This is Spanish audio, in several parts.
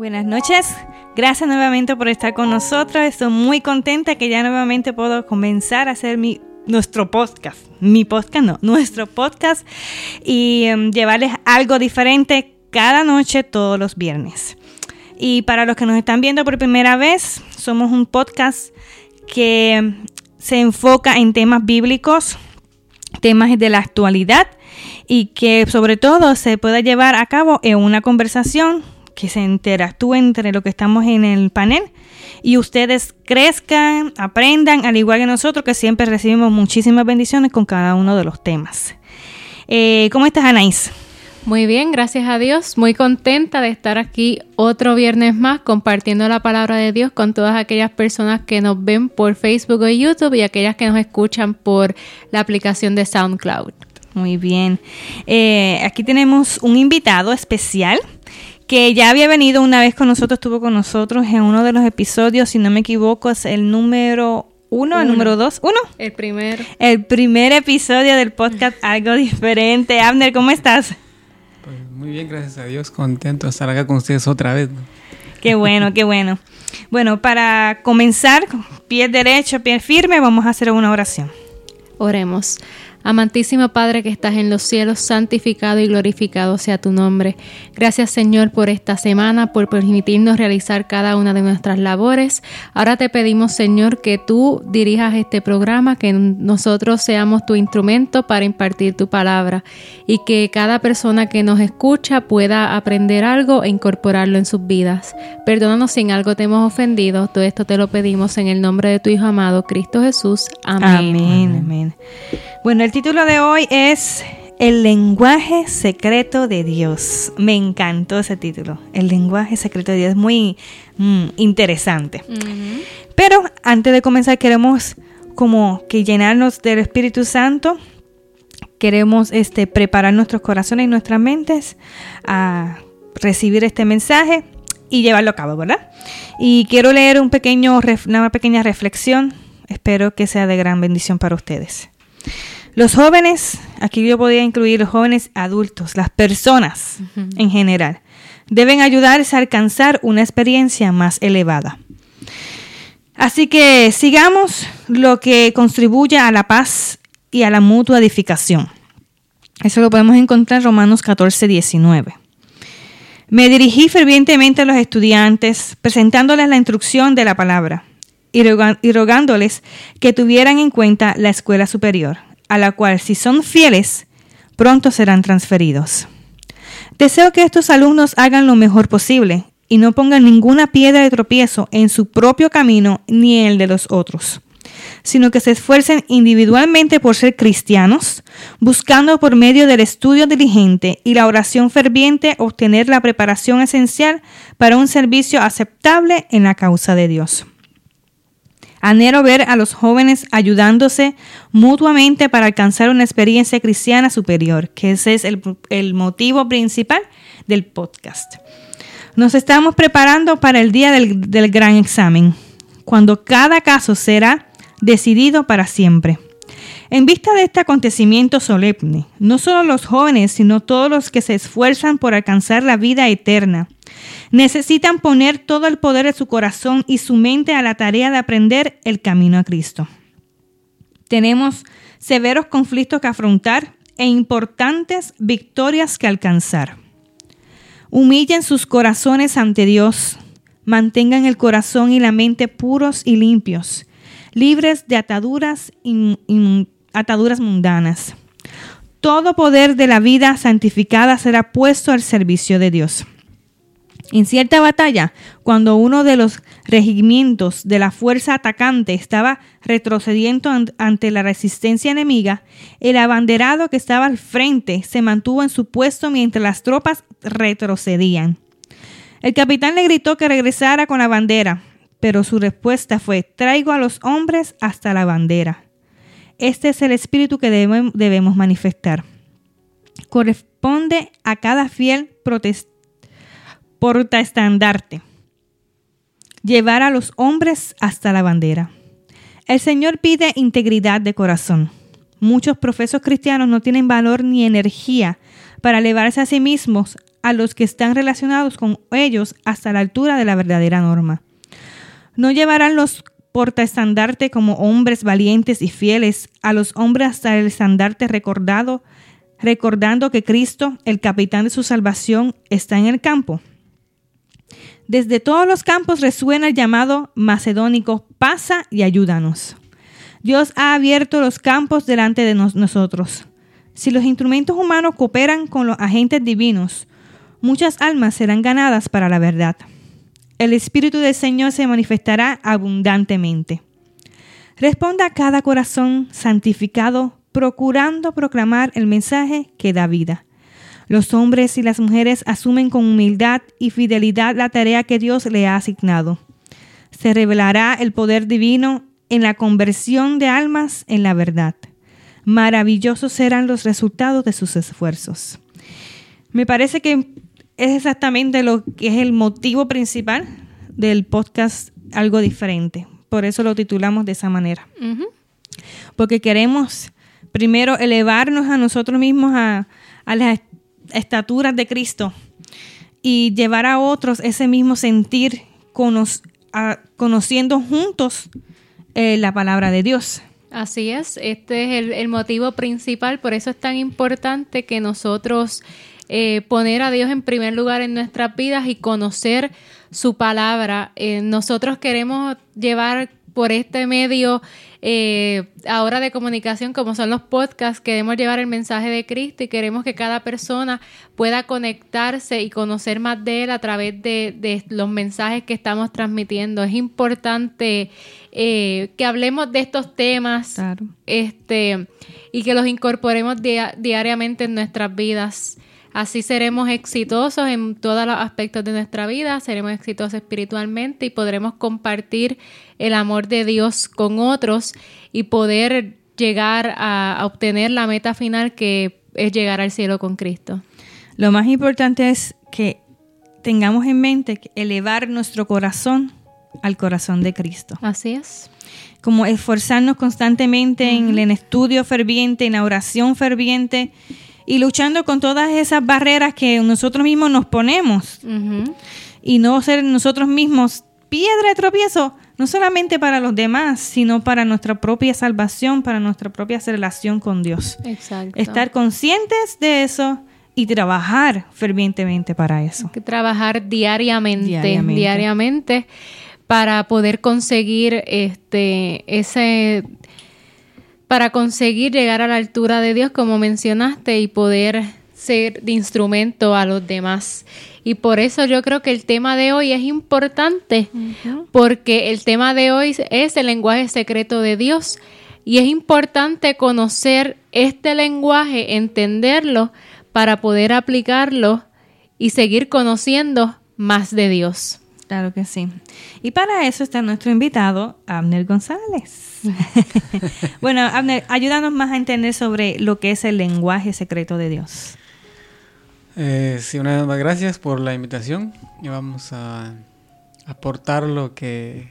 Buenas noches, gracias nuevamente por estar con nosotros. Estoy muy contenta que ya nuevamente puedo comenzar a hacer mi nuestro podcast, mi podcast no, nuestro podcast y em, llevarles algo diferente cada noche todos los viernes. Y para los que nos están viendo por primera vez, somos un podcast que se enfoca en temas bíblicos, temas de la actualidad y que sobre todo se pueda llevar a cabo en una conversación que se interactúe entre lo que estamos en el panel y ustedes crezcan, aprendan, al igual que nosotros que siempre recibimos muchísimas bendiciones con cada uno de los temas. Eh, ¿Cómo estás, Anaís? Muy bien, gracias a Dios. Muy contenta de estar aquí otro viernes más compartiendo la palabra de Dios con todas aquellas personas que nos ven por Facebook o YouTube y aquellas que nos escuchan por la aplicación de SoundCloud. Muy bien. Eh, aquí tenemos un invitado especial que ya había venido una vez con nosotros, estuvo con nosotros en uno de los episodios, si no me equivoco, es el número uno, el número dos, uno. El primer. El primer episodio del podcast Algo Diferente. Abner, ¿cómo estás? Pues muy bien, gracias a Dios, contento de estar acá con ustedes otra vez. Qué bueno, qué bueno. Bueno, para comenzar, pie derecho, pie firme, vamos a hacer una oración. Oremos. Amantísimo Padre que estás en los cielos, santificado y glorificado sea tu nombre. Gracias Señor por esta semana, por permitirnos realizar cada una de nuestras labores. Ahora te pedimos Señor que tú dirijas este programa, que nosotros seamos tu instrumento para impartir tu palabra y que cada persona que nos escucha pueda aprender algo e incorporarlo en sus vidas. Perdónanos si en algo te hemos ofendido. Todo esto te lo pedimos en el nombre de tu Hijo amado, Cristo Jesús. Amén. Amén. amén. Bueno, el título de hoy es El lenguaje secreto de Dios. Me encantó ese título. El lenguaje secreto de Dios es muy mm, interesante. Pero antes de comenzar queremos como que llenarnos del Espíritu Santo. Queremos este, preparar nuestros corazones y nuestras mentes a recibir este mensaje y llevarlo a cabo, ¿verdad? Y quiero leer un pequeño, una pequeña reflexión. Espero que sea de gran bendición para ustedes. Los jóvenes, aquí yo podría incluir los jóvenes adultos, las personas en general, deben ayudarse a alcanzar una experiencia más elevada. Así que sigamos lo que contribuye a la paz y a la mutua edificación. Eso lo podemos encontrar en Romanos 14, 19. Me dirigí fervientemente a los estudiantes, presentándoles la instrucción de la palabra y rogándoles que tuvieran en cuenta la escuela superior a la cual si son fieles, pronto serán transferidos. Deseo que estos alumnos hagan lo mejor posible y no pongan ninguna piedra de tropiezo en su propio camino ni en el de los otros, sino que se esfuercen individualmente por ser cristianos, buscando por medio del estudio diligente y la oración ferviente obtener la preparación esencial para un servicio aceptable en la causa de Dios. Anhelo ver a los jóvenes ayudándose mutuamente para alcanzar una experiencia cristiana superior, que ese es el, motivo principal del podcast. Nos estamos preparando para el día del, del gran examen, cuando cada caso será decidido para siempre. En vista de este acontecimiento solemne, no solo los jóvenes, sino todos los que se esfuerzan por alcanzar la vida eterna, Necesitan poner todo el poder de su corazón y su mente a la tarea de aprender el camino a Cristo. Tenemos severos conflictos que afrontar e importantes victorias que alcanzar. Humillen sus corazones ante Dios. Mantengan el corazón y la mente puros y limpios, libres de ataduras, ataduras mundanas. Todo poder de la vida santificada será puesto al servicio de Dios. En cierta batalla, cuando uno de los regimientos de la fuerza atacante estaba retrocediendo ante la resistencia enemiga, el abanderado que estaba al frente se mantuvo en su puesto mientras las tropas retrocedían. El capitán le gritó que regresara con la bandera, pero su respuesta fue, traigo a los hombres hasta la bandera. Este es el espíritu que debemos manifestar. Corresponde a cada fiel protestante porta estandarte. Llevar a los hombres hasta la bandera. El Señor pide integridad de corazón. Muchos profesos cristianos no tienen valor ni energía para elevarse a sí mismos a los que están relacionados con ellos hasta la altura de la verdadera norma. No llevarán los portaestandarte como hombres valientes y fieles a los hombres hasta el estandarte recordado, recordando que Cristo, el capitán de su salvación, está en el campo. Desde todos los campos resuena el llamado macedónico, pasa y ayúdanos. Dios ha abierto los campos delante de nosotros. Si los instrumentos humanos cooperan con los agentes divinos, muchas almas serán ganadas para la verdad. El Espíritu del Señor se manifestará abundantemente. Responda a cada corazón santificado, procurando proclamar el mensaje que da vida. Los hombres y las mujeres asumen con humildad y fidelidad la tarea que Dios le ha asignado. Se revelará el poder divino en la conversión de almas en la verdad. Maravillosos serán los resultados de sus esfuerzos. Me parece que es exactamente lo que es el motivo principal del podcast Algo Diferente. Por eso lo titulamos de esa manera. Porque queremos primero elevarnos a nosotros mismos a, a las estaturas de Cristo y llevar a otros ese mismo sentir conociendo juntos eh, la palabra de Dios. Así es, este es el, motivo principal, por eso es tan importante que nosotros eh, poner a Dios en primer lugar en nuestras vidas y conocer su palabra. Eh, nosotros queremos llevar por este medio eh, ahora de comunicación como son los podcasts, queremos llevar el mensaje de Cristo y queremos que cada persona pueda conectarse y conocer más de Él a través de, los mensajes que estamos transmitiendo. Es importante eh, que hablemos de estos temas este, y que los incorporemos diariamente en nuestras vidas. Así seremos exitosos en todos los aspectos de nuestra vida, seremos exitosos espiritualmente y podremos compartir el amor de Dios con otros y poder llegar a, obtener la meta final que es llegar al cielo con Cristo. Lo más importante es que tengamos en mente elevar nuestro corazón al corazón de Cristo. Así es. Como esforzarnos constantemente en el estudio ferviente, en la oración ferviente y luchando con todas esas barreras que nosotros mismos nos ponemos y no ser nosotros mismos piedra de tropiezo, no solamente para los demás, sino para nuestra propia salvación, para nuestra propia relación con Dios. Exacto. Estar conscientes de eso y trabajar fervientemente para eso. que trabajar diariamente, diariamente, diariamente para poder conseguir este ese para conseguir llegar a la altura de Dios, como mencionaste, y poder ser de instrumento a los demás. Y por eso yo creo que el tema de hoy es importante, porque el tema de hoy es el lenguaje secreto de Dios. Y es importante conocer este lenguaje, entenderlo, para poder aplicarlo y seguir conociendo más de Dios. Claro que sí. Y para eso está nuestro invitado, Abner González. bueno, Abner, ayúdanos más a entender sobre lo que es el lenguaje secreto de Dios. Eh, sí, una vez más gracias por la invitación y vamos a aportar lo que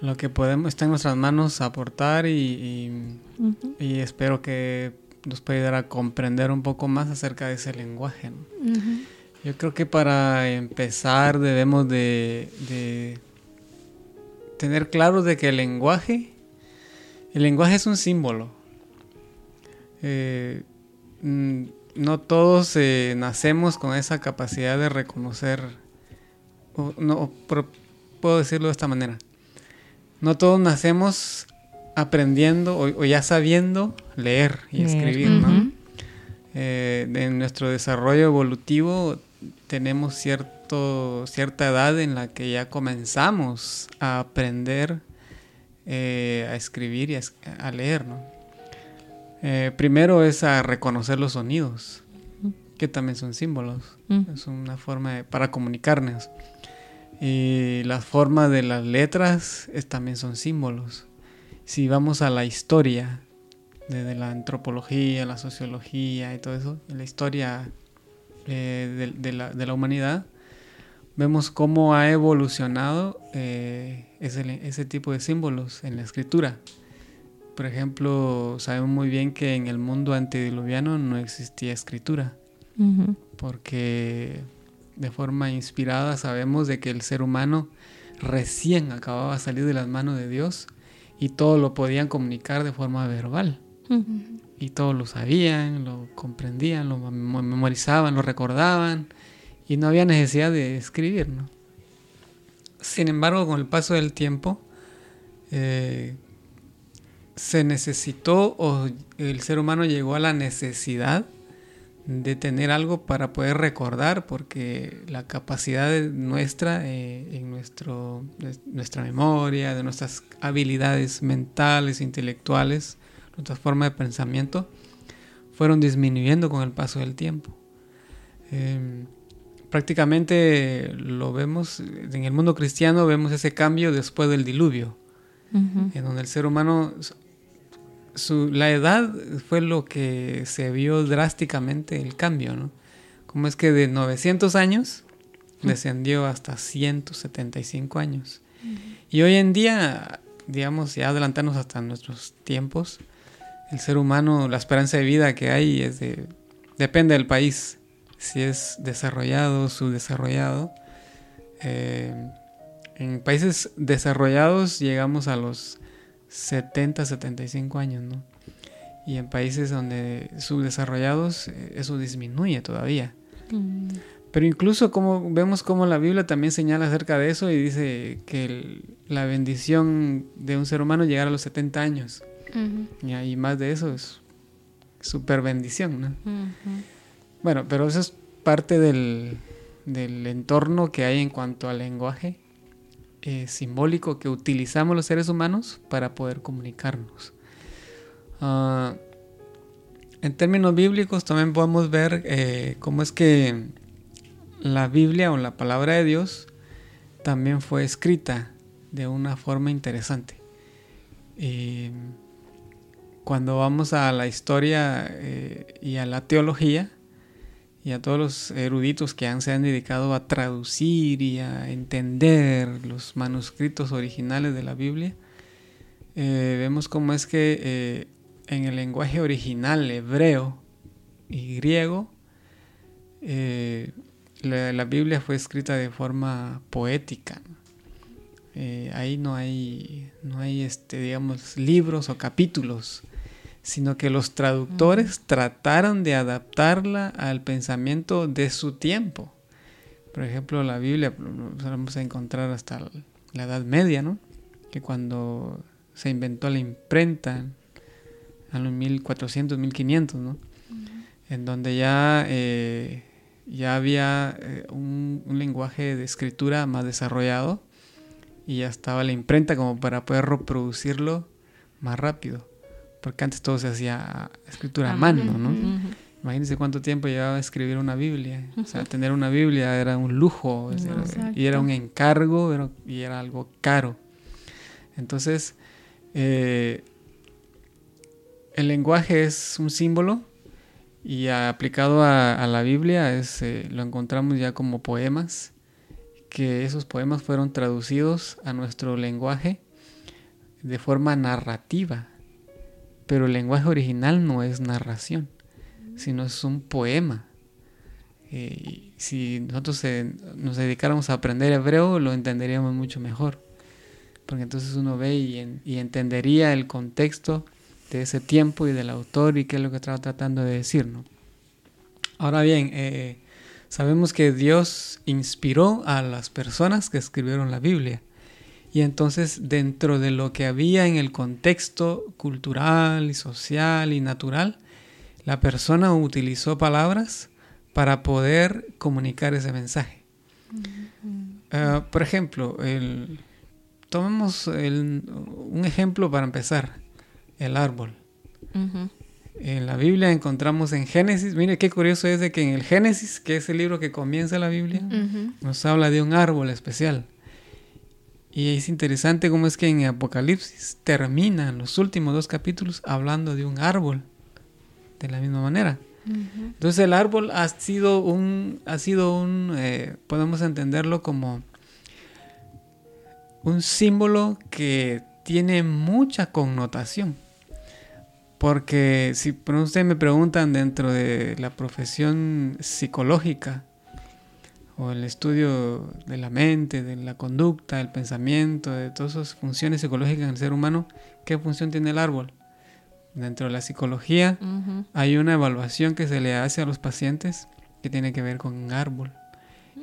lo que podemos está en nuestras manos aportar y, espero que nos pueda ayudar a comprender un poco más acerca de ese lenguaje. Yo creo que para empezar debemos de, tener claro de que el lenguaje, el lenguaje es un símbolo. Eh, mm, no todos eh, nacemos con esa capacidad de reconocer, no, puedo decirlo de esta manera, no todos nacemos aprendiendo o, ya sabiendo leer y escribir, ¿no? Eh, en nuestro desarrollo evolutivo tenemos cierto, cierta edad en la que ya comenzamos a aprender eh, a escribir y a, leer, ¿no? Eh, primero es a reconocer los sonidos, que también son símbolos, es una forma para comunicarnos. Y la forma de las letras es, también son símbolos. Si vamos a la historia, desde la antropología, la sociología y todo eso, la historia eh, de, la, humanidad, vemos cómo ha evolucionado eh, ese, tipo de símbolos en la escritura. Por ejemplo, sabemos muy bien que en el mundo antediluviano no existía escritura. porque de forma inspirada sabemos de que el ser humano recién acababa de salir de las manos de Dios y todo lo podían comunicar de forma verbal. Y todos lo sabían, lo comprendían, lo memorizaban, lo recordaban y no había necesidad de escribir. ¿no? Sin embargo, con el paso del tiempo, eh, se necesitó o el ser humano llegó a la necesidad de tener algo para poder recordar, porque la capacidad nuestra, eh, en nuestro, nuestra memoria, de nuestras habilidades mentales, intelectuales, nuestra forma de pensamiento, fueron disminuyendo con el paso del tiempo. Em, prácticamente lo vemos, en el mundo cristiano vemos ese cambio después del diluvio, en donde el ser humano la edad fue lo que se vio drásticamente el cambio, ¿no? Como es que de 900 años descendió hasta 175 años. Y hoy en día, digamos, ya adelantarnos hasta nuestros tiempos, el ser humano, la esperanza de vida que hay es de, depende del país, si es desarrollado o subdesarrollado. Eh, en países desarrollados llegamos a los 70, 75 años, ¿no? Y en países donde subdesarrollados eh, eso disminuye todavía. Mm. Pero incluso como vemos como la Biblia también señala acerca de eso y dice que la bendición de un ser humano llegar a los 70 años. Y ahí más de eso es super bendición, ¿no? Bueno, pero eso es parte del, del entorno que hay en cuanto al lenguaje eh, simbólico que utilizamos los seres humanos para poder comunicarnos. Ah, en términos bíblicos también podemos ver eh, cómo es que la Biblia o la palabra de Dios también fue escrita de una forma interesante. Cuando vamos a la historia eh, y a la teología, y a todos los eruditos que se han dedicado a traducir y a entender los manuscritos originales de la Biblia, eh, vemos cómo es que eh, en el lenguaje original hebreo y griego, la, Biblia fue escrita de forma poética. ahí no hay, no hay este, digamos, libros o capítulos sino que los traductores trataron de adaptarla al pensamiento de su tiempo. Por ejemplo, la Biblia vamos a encontrar hasta la Edad Media, ¿no? Que cuando se inventó la imprenta, a los 1400, 1500, ¿no? En donde ya, eh, ya había eh, un, un, lenguaje de escritura más desarrollado y ya estaba la imprenta como para poder reproducirlo más rápido porque antes todo se hacía escritura a mano, ¿no? Imagínense cuánto tiempo llevaba a escribir una Biblia. O sea, tener una Biblia era un lujo, y era un encargo y era algo caro. Entonces, eh, el lenguaje es un símbolo y aplicado a, la Biblia es, eh, lo encontramos ya como poemas, que esos poemas fueron traducidos a nuestro lenguaje de forma narrativa. Pero el lenguaje original no es narración, sino es un poema. Eh, si nosotros nos dedicáramos a aprender hebreo, lo entenderíamos mucho mejor. Porque entonces uno ve y, entendería el contexto de ese tiempo y del autor y qué es lo que estaba tratando de decir. Ahora bien, eh, sabemos que Dios inspiró a las personas que escribieron la Biblia. Y entonces dentro de lo que había en el contexto cultural y social y natural, la persona utilizó palabras para poder comunicar ese mensaje. Ah, por ejemplo, el, tomemos un ejemplo para empezar, el árbol. En la Biblia encontramos en Génesis, mire qué curioso es de que en el Génesis, que es el libro que comienza la Biblia, nos habla de un árbol especial. Y es interesante cómo es que en Apocalipsis terminan los últimos dos capítulos hablando de un árbol, de la misma manera. Entonces el árbol ha sido un, ha sido un, eh, podemos entenderlo como un símbolo que tiene mucha connotación. porque si ustedes me preguntan dentro de la profesión psicológica o el estudio de la mente, de la conducta, del pensamiento, de todas esas funciones psicológicas en el ser humano, ¿qué función tiene el árbol? Dentro de la psicología hay una evaluación que se le hace a los pacientes que tiene que ver con un árbol.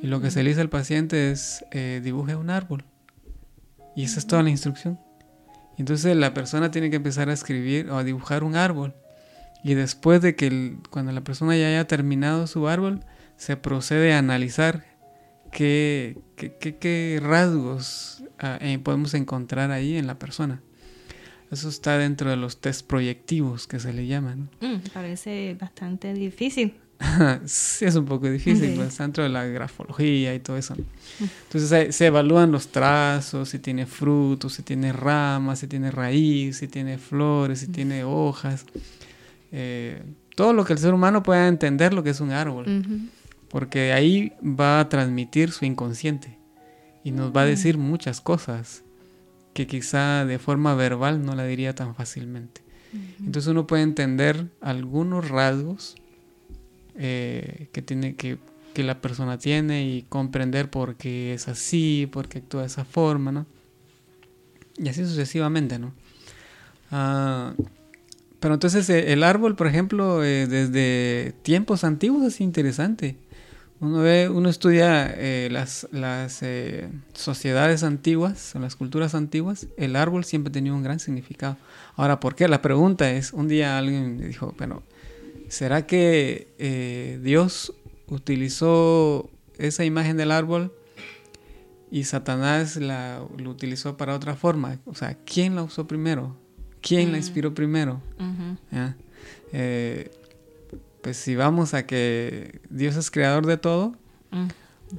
Y lo que se le dice al paciente es eh, dibuje un árbol. Y esa es toda la instrucción. Entonces la persona tiene que empezar a escribir o a dibujar un árbol. Y después de que cuando la persona ya haya terminado su árbol, se procede a analizar qué, qué, rasgos ah, eh, podemos encontrar ahí en la persona. Eso está dentro de los test proyectivos que se le llaman. Mm, parece bastante difícil. sí, es un poco difícil, pues, dentro de la grafología y todo eso. Entonces se, evalúan los trazos, si tiene frutos, si tiene ramas, si tiene raíz, si tiene flores, si tiene hojas. Eh, todo lo que el ser humano pueda entender lo que es un árbol. Porque ahí va a transmitir su inconsciente y nos va a decir muchas cosas que quizá de forma verbal no la diría tan fácilmente. Entonces uno puede entender algunos rasgos eh, que tiene que, la persona tiene y comprender por qué es así, por qué actúa de esa forma, ¿no? Y así sucesivamente, ¿no? Ah, pero entonces eh, el árbol, por ejemplo, eh, desde tiempos antiguos es interesante. Uno ve, uno estudia las, las sociedades antiguas, o las culturas antiguas, el árbol siempre tenía un gran significado. Ahora, ¿por qué? La pregunta es, un día alguien me dijo, bueno, ¿Será que eh, Dios utilizó esa imagen del árbol y Satanás la, lo utilizó para otra forma? O sea, ¿quién la usó primero? ¿Quién la mm. inspiró primero? Eh, pues si vamos a que Dios es creador de todo, mm.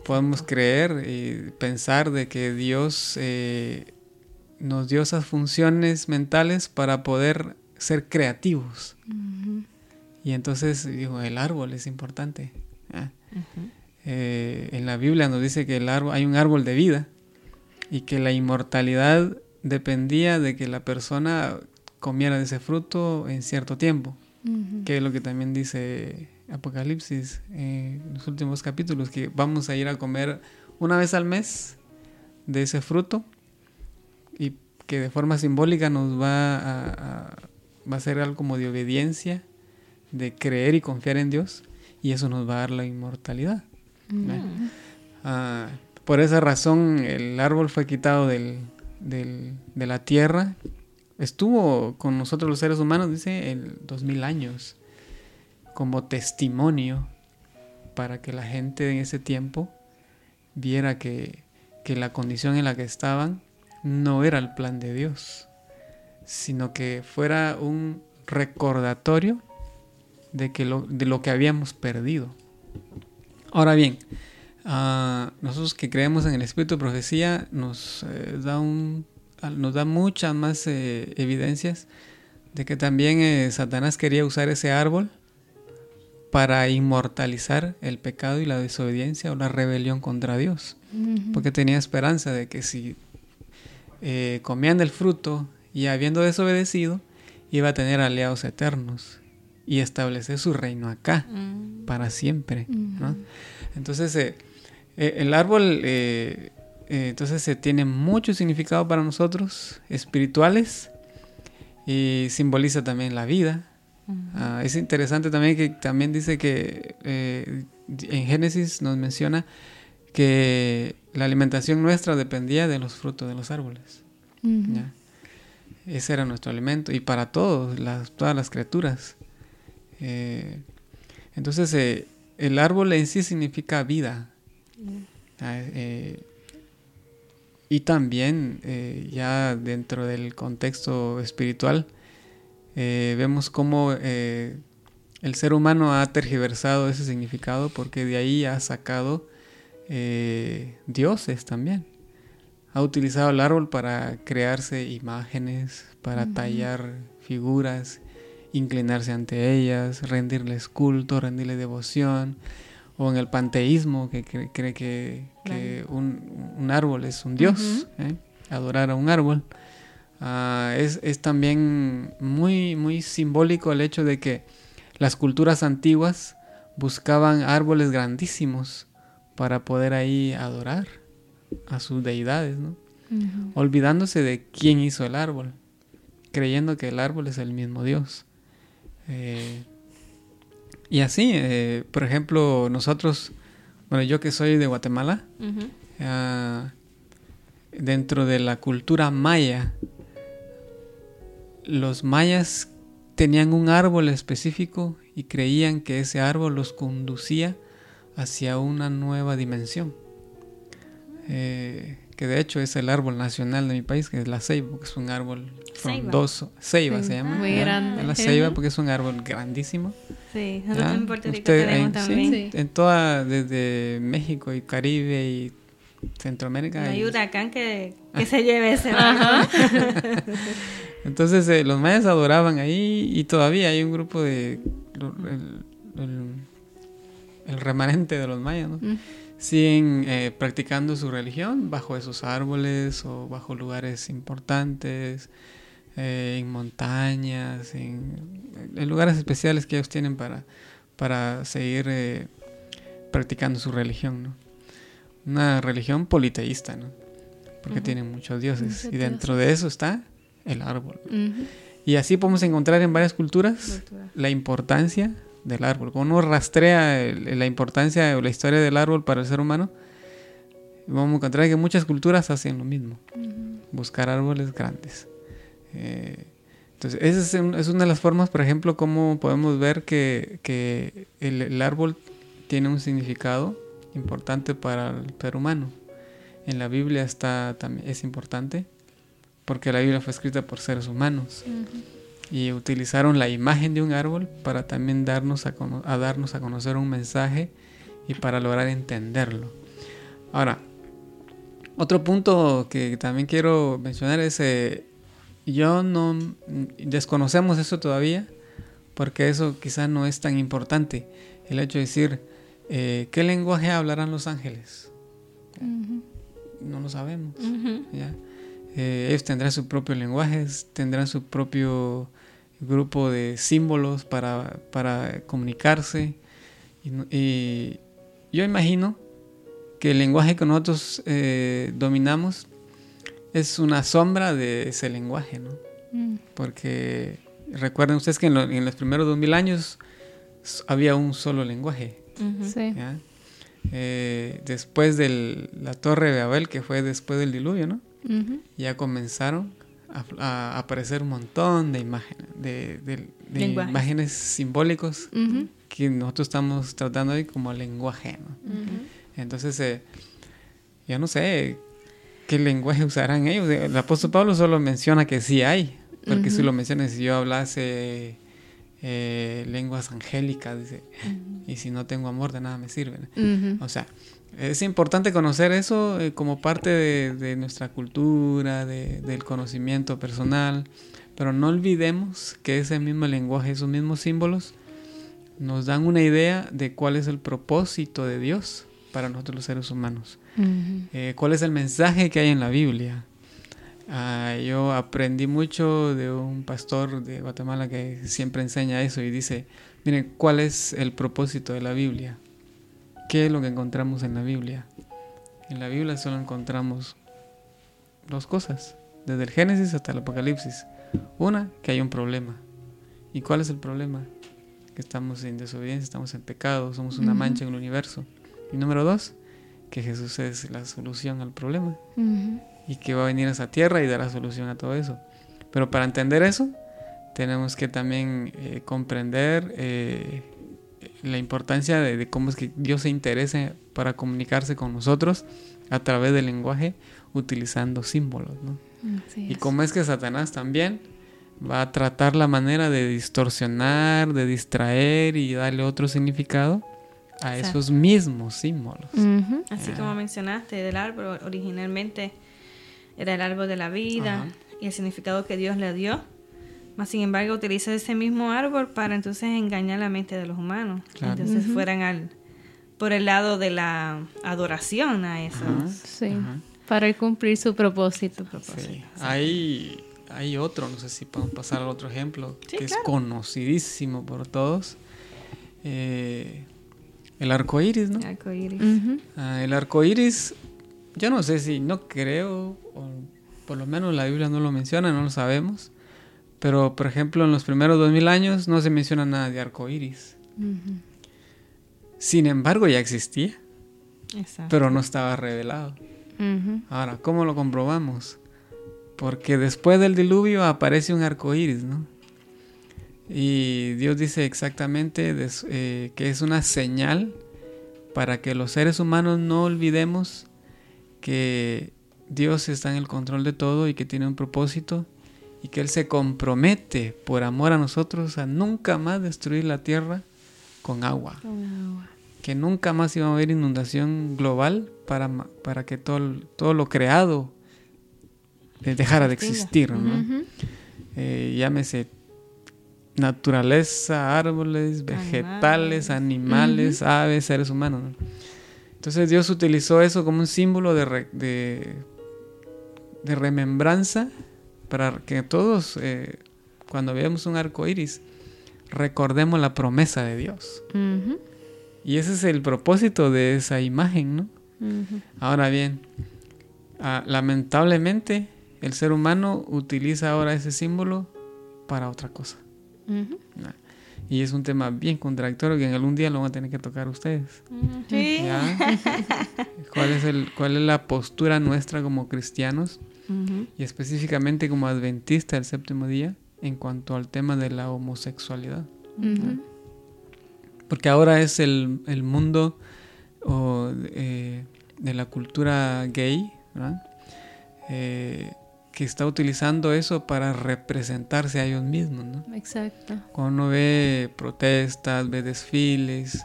podemos creer y pensar de que Dios eh, nos dio esas funciones mentales para poder ser creativos. Y entonces digo, el árbol es importante. Eh, en la Biblia nos dice que el árbol, hay un árbol de vida y que la inmortalidad dependía de que la persona comiera de ese fruto en cierto tiempo, que es lo que también dice Apocalipsis en los últimos capítulos, que vamos a ir a comer una vez al mes de ese fruto y que de forma simbólica nos va a, va a ser algo como de obediencia de creer y confiar en Dios y eso nos va a dar la inmortalidad. Mm. Ah, por esa razón el árbol fue quitado del, de la tierra. Estuvo con nosotros los seres humanos, dice, el dos mil años, como testimonio para que la gente en ese tiempo viera que, que la condición en la que estaban no era el plan de Dios, sino que fuera un recordatorio de, que lo, de lo que habíamos perdido. Ahora bien, ah, nosotros que creemos en el espíritu de profecía nos, eh, da, un, nos da muchas más eh, evidencias de que también eh, Satanás quería usar ese árbol para inmortalizar el pecado y la desobediencia o la rebelión contra Dios. Porque tenía esperanza de que si comían del fruto y habiendo desobedecido, iba a tener aliados eternos y establecer su reino acá mm. para siempre. Entonces, eh, eh, el árbol eh, entonces se tiene mucho significado para nosotros, espirituales, y simboliza también la vida. Ah, es interesante también que también dice que en Génesis nos menciona que la alimentación nuestra dependía de los frutos de los árboles. Ese era nuestro alimento y para todos, las, todas las criaturas. Eh, entonces, eh, el árbol en sí significa vida. Eh, y también, ya dentro del contexto espiritual, vemos cómo el ser humano ha tergiversado ese significado porque de ahí ha sacado dioses también. Ha utilizado el árbol para crearse imágenes, para tallar figuras inclinarse ante ellas, rendirles culto, rendirles devoción, o en el panteísmo que cree, que, un, árbol es un dios, ¿eh? adorar a un árbol. Ah, es, es también muy, muy simbólico el hecho de que las culturas antiguas buscaban árboles grandísimos para poder ahí adorar a sus deidades, ¿no? olvidándose de quién hizo el árbol, creyendo que el árbol es el mismo Dios. Eh, y así, eh, por ejemplo, nosotros, bueno, yo que soy de Guatemala, ah, dentro de la cultura maya, los mayas tenían un árbol específico y creían que ese árbol los conducía hacia una nueva dimensión. Eh, que de hecho es el árbol nacional de mi país, que es la ceiba, porque es un árbol frondoso. Ceiba, se llama. Muy grande. la ceiba porque es un árbol grandísimo. Sí, nosotros en Puerto Rico tenemos también. en toda, desde México y Caribe y Centroamérica. No hay huracán que, que se lleve ese Entonces eh, los mayas adoraban ahí y todavía hay un grupo de... El, remanente de los mayas, ¿no? Mm siguen eh, practicando su religión bajo esos árboles o bajo lugares importantes, eh, en montañas, en, lugares especiales que ellos tienen para, para seguir eh, practicando su religión. ¿no? Una religión politeísta, ¿no? porque tienen muchos dioses y dentro de eso está el árbol. Y así podemos encontrar en varias culturas la importancia del árbol. Cuando uno rastrea la importancia o la historia del árbol para el ser humano, vamos a encontrar que muchas culturas hacen lo mismo. Buscar árboles grandes. Eh, entonces, esa es, una de las formas, por ejemplo, como podemos ver que, el, árbol tiene un significado importante para el ser humano. En la Biblia está, también, es importante porque la Biblia fue escrita por seres humanos y utilizaron la imagen de un árbol para también darnos a, darnos a conocer un mensaje y para lograr entenderlo. Ahora, otro punto que también quiero mencionar es, eh, yo no desconocemos eso todavía, porque eso quizás no es tan importante. El hecho de decir, eh, ¿qué lenguaje hablarán los ángeles? No lo sabemos. Eh, ellos tendrán su propio lenguaje, tendrán su propio grupo de símbolos para, para comunicarse. Y, yo imagino que el lenguaje que nosotros eh, dominamos es una sombra de ese lenguaje, ¿no? Mm. Porque recuerden ustedes que en, los primeros dos mil años había un solo lenguaje. Eh, después de la torre de Babel, que fue después del diluvio, ¿no? Ya comenzaron a, aparecer un montón de imágenes, de, imágenes simbólicos que nosotros estamos tratando hoy como lenguaje. Entonces, eh, yo no sé qué lenguaje usarán ellos. El apóstol Pablo solo menciona que sí hay, porque si lo menciona, si yo hablase eh, lenguas angélicas, dice, y si no tengo amor, de nada me sirve. O sea, es importante conocer eso eh, como parte de, nuestra cultura, del conocimiento personal, pero no olvidemos que ese mismo lenguaje, esos mismos símbolos, nos dan una idea de cuál es el propósito de Dios para nosotros los seres humanos. Eh, cuál es el mensaje que hay en la Biblia. Ah, yo aprendí mucho de un pastor de Guatemala que siempre enseña eso y dice, miren, ¿cuál es el propósito de la Biblia? ¿Qué es lo que encontramos en la Biblia? En la Biblia solo encontramos dos cosas, desde el Génesis hasta el Apocalipsis. Una, que hay un problema. ¿Y cuál es el problema? Que estamos en desobediencia, estamos en pecado, somos una mancha en el universo. Y número dos, que Jesús es la solución al problema. Y que va a venir a esa tierra y dará solución a todo eso. Pero para entender eso, tenemos que también eh, comprender eh, la importancia de, cómo es que Dios se interesa para comunicarse con nosotros a través del lenguaje utilizando símbolos. ¿no? Y cómo es que Satanás también va a tratar la manera de distorsionar, de distraer y darle otro significado a esos mismos símbolos. Así como mencionaste, del árbol originalmente era el árbol de la vida y el significado que Dios le dio más sin embargo, utiliza ese mismo árbol para entonces engañar la mente de los humanos. Entonces fueran al por el lado de la adoración a eso. Sí, para cumplir su propósito. Hay, hay otro, no sé si podemos pasar al otro ejemplo, Sí, que claro. es conocidísimo por todos. Eh, el arco iris, ¿no? Arco iris. Ah, el arco iris, yo no sé si, no creo, o por lo menos la Biblia no lo menciona, no lo sabemos. Pero, por ejemplo, en los primeros 2000 años no se menciona nada de arco iris. Sin embargo, ya existía, Exacto. pero no estaba revelado. Ujú. Ahora, ¿cómo lo comprobamos? Porque después del diluvio aparece un arco iris, ¿no? Y Dios dice exactamente eh, que es una señal para que los seres humanos no olvidemos que Dios está en el control de todo y que tiene un propósito y que Él se compromete por amor a nosotros a nunca más destruir la tierra con agua. Que nunca más iba a haber inundación global para, para que todo, todo lo creado eh, dejara de existir, ¿no? Eh, llámese naturaleza, árboles, vegetales, animales, aves, seres humanos. ¿no? Entonces Dios utilizó eso como un símbolo de, re- de, de remembranza para que todos, eh, cuando veamos un arco iris, recordemos la promesa de Dios. Y ese es el propósito de esa imagen, ¿no? Ahora bien, ah, lamentablemente el ser humano utiliza ahora ese símbolo para otra cosa. Y es un tema bien contradictorio que en algún día lo van a tener que tocar ustedes. Sí. ¿ya? ¿Cuál, es el, ¿Cuál es la postura nuestra como cristianos y específicamente como adventista del séptimo día en cuanto al tema de la homosexualidad? Porque ahora es el, el mundo o, eh, de la cultura gay, ¿verdad? Eh, que está utilizando eso para representarse a ellos mismos, ¿no? Exacto. Cuando uno ve protestas, ve desfiles,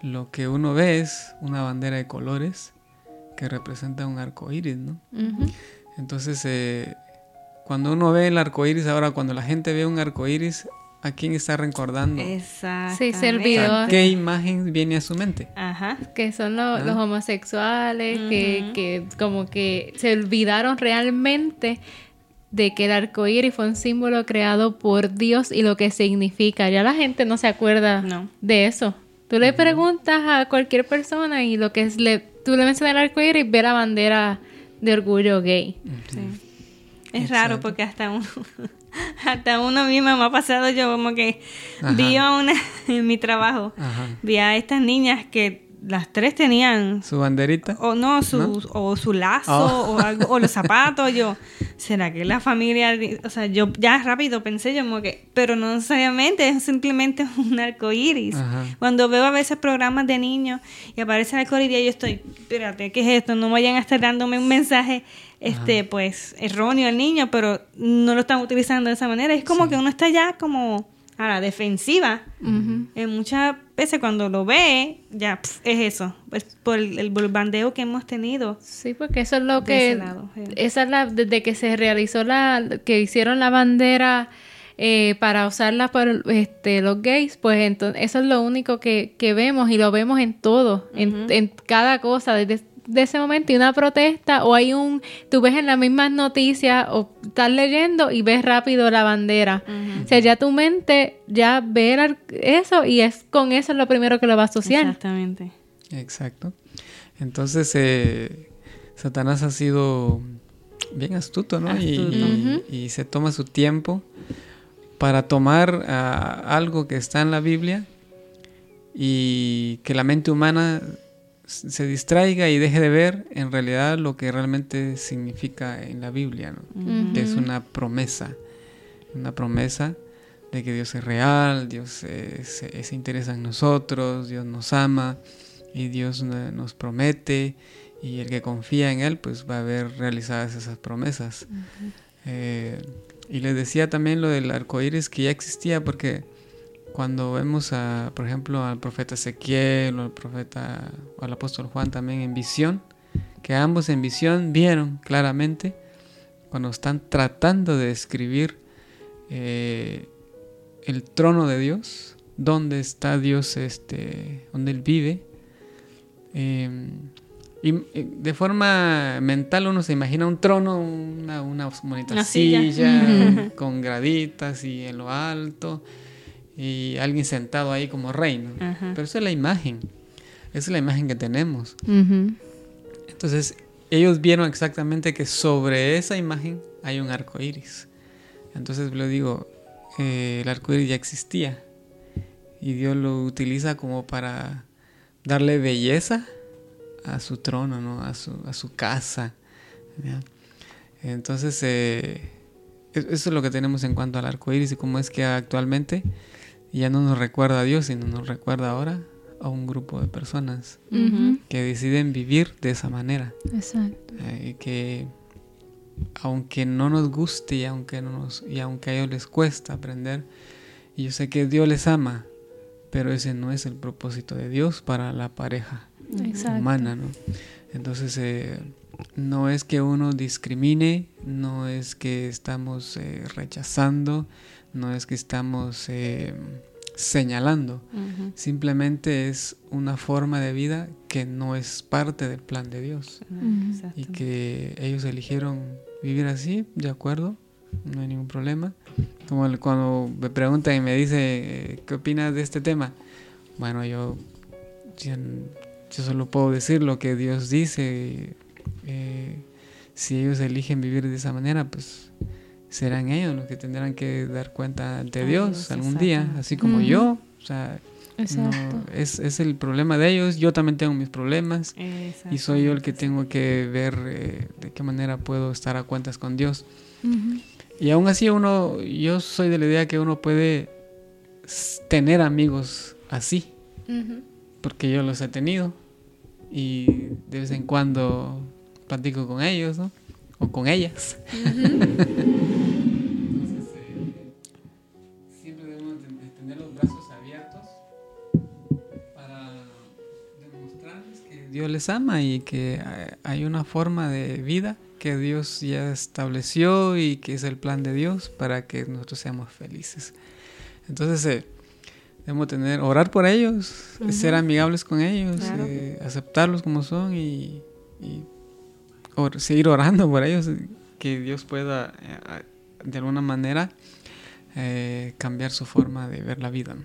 lo que uno ve es una bandera de colores que representa un arco iris, ¿no? Entonces, eh, cuando uno ve el arco iris, ahora cuando la gente ve un arco iris, ¿a quién está recordando? Exactamente. Sí, servidor. ¿Qué imagen viene a su mente? Ajá. que son lo- Ah. los homosexuales, que, como que se olvidaron realmente de que el arco iris fue un símbolo creado por Dios y lo que significa. Ya la gente no se acuerda No. de eso. Tú le preguntas a cualquier persona y lo que es le, tú le mencionas el arco iris, ve la bandera de orgullo gay. Sí. Es Exacto. raro porque hasta uno, hasta uno mismo me ha pasado yo como que Ajá. vi a una en mi trabajo, Ajá. vi a estas niñas que las tres tenían Su banderita. o no su ¿No? o su lazo Oh. o algo o los zapatos yo será que la familia o sea yo ya rápido pensé yo como que pero no necesariamente es simplemente un arco iris Ajá. cuando veo a veces programas de niños y aparece el arco iris yo estoy espérate qué es esto no vayan a estar dándome un mensaje este pues erróneo al niño pero no lo están utilizando de esa manera es como que uno está ya como a la defensiva en muchas veces cuando lo ve, ya pf, es eso, pues por el, el bombardeo que hemos tenido. Sí, porque eso es lo que lado, sí. esa es la desde que se realizó la que hicieron la bandera eh, para usarla por este los gays, pues entonces eso es lo único que, que vemos y lo vemos en todo, en, en cada cosa desde de ese momento y una protesta o hay un tú ves en las mismas noticias o estás leyendo y ves rápido la bandera o sea ya tu mente ya ve eso y es con eso lo primero que lo va a asociar Exactamente. Exacto. Entonces, eh, Satanás ha sido bien astuto, ¿no? Y- se toma su tiempo para tomar algo que está en la Biblia y que la mente humana se distraiga y deje de ver en realidad lo que realmente significa en la Biblia, ¿no? que es una promesa, una promesa de que Dios es real, Dios se, se interesa en nosotros, Dios nos ama y Dios nos promete y el que confía en Él pues va a ver realizadas esas promesas. Eh, y les decía también lo del arco iris que ya existía porque cuando vemos a, por ejemplo, al profeta Ezequiel o al profeta o al apóstol Juan también en visión, que ambos en visión vieron claramente cuando están tratando de describir eh, el trono de Dios, dónde está Dios, este, donde Él vive, eh, Y eh, de forma mental uno se imagina un trono, una, una bonita Una silla. silla, con graditas y en lo alto, y alguien sentado ahí como rey. Pero esa es la imagen, esa es la imagen que tenemos. Entonces, ellos vieron exactamente que sobre esa imagen hay un arco iris. Entonces, le digo, eh, el arco iris ya existía. Y Dios lo utiliza como para darle belleza a su trono, ¿no? a, su, a su casa. ¿ya? Entonces, eh, es- eso es lo que tenemos en cuanto al arco iris y cómo es que actualmente ya no nos recuerda a Dios, sino nos recuerda ahora a un grupo de personas que deciden vivir de esa manera. Exacto. Eh, que aunque no nos guste y aunque, no nos, y aunque a ellos les cuesta aprender, y yo sé que Dios les ama, pero ese no es el propósito de Dios para la pareja Exacto. humana, ¿no? Entonces, eh, no es que uno discrimine, no es que estamos eh, rechazando, no es que estamos eh, señalando, simplemente es una forma de vida que no es parte del plan de Dios y que ellos eligieron vivir así, de acuerdo, no hay ningún problema. Como el- cuando me preguntan y me dice, eh, ¿qué opinas de este tema? Bueno, yo, yo, yo solo puedo decir lo que Dios dice. eh, si ellos eligen vivir de esa manera, pues serán ellos los que tendrán que dar cuenta ante Dios algún día, así como Ujú. yo. O sea, no, es, es el problema de ellos, yo también tengo mis problemas. Y soy yo el que tengo que ver eh, de qué manera puedo estar a cuentas con Dios. Ujú. Y aún así uno, yo soy de la idea que uno puede tener amigos así, Ujú. porque yo los he tenido y de vez en cuando platico con ellos, ¿no? O con ellas. Entonces, eh, Dios les ama y que hay una forma de vida que Dios ya estableció y que es el plan de Dios para que nosotros seamos felices. Entonces, eh, debemos tener, orar por ellos, ser amigables con ellos, Claro. eh, aceptarlos como son y, y or- seguir orando por ellos, que Dios pueda eh, de alguna manera cambiar su forma de ver la vida.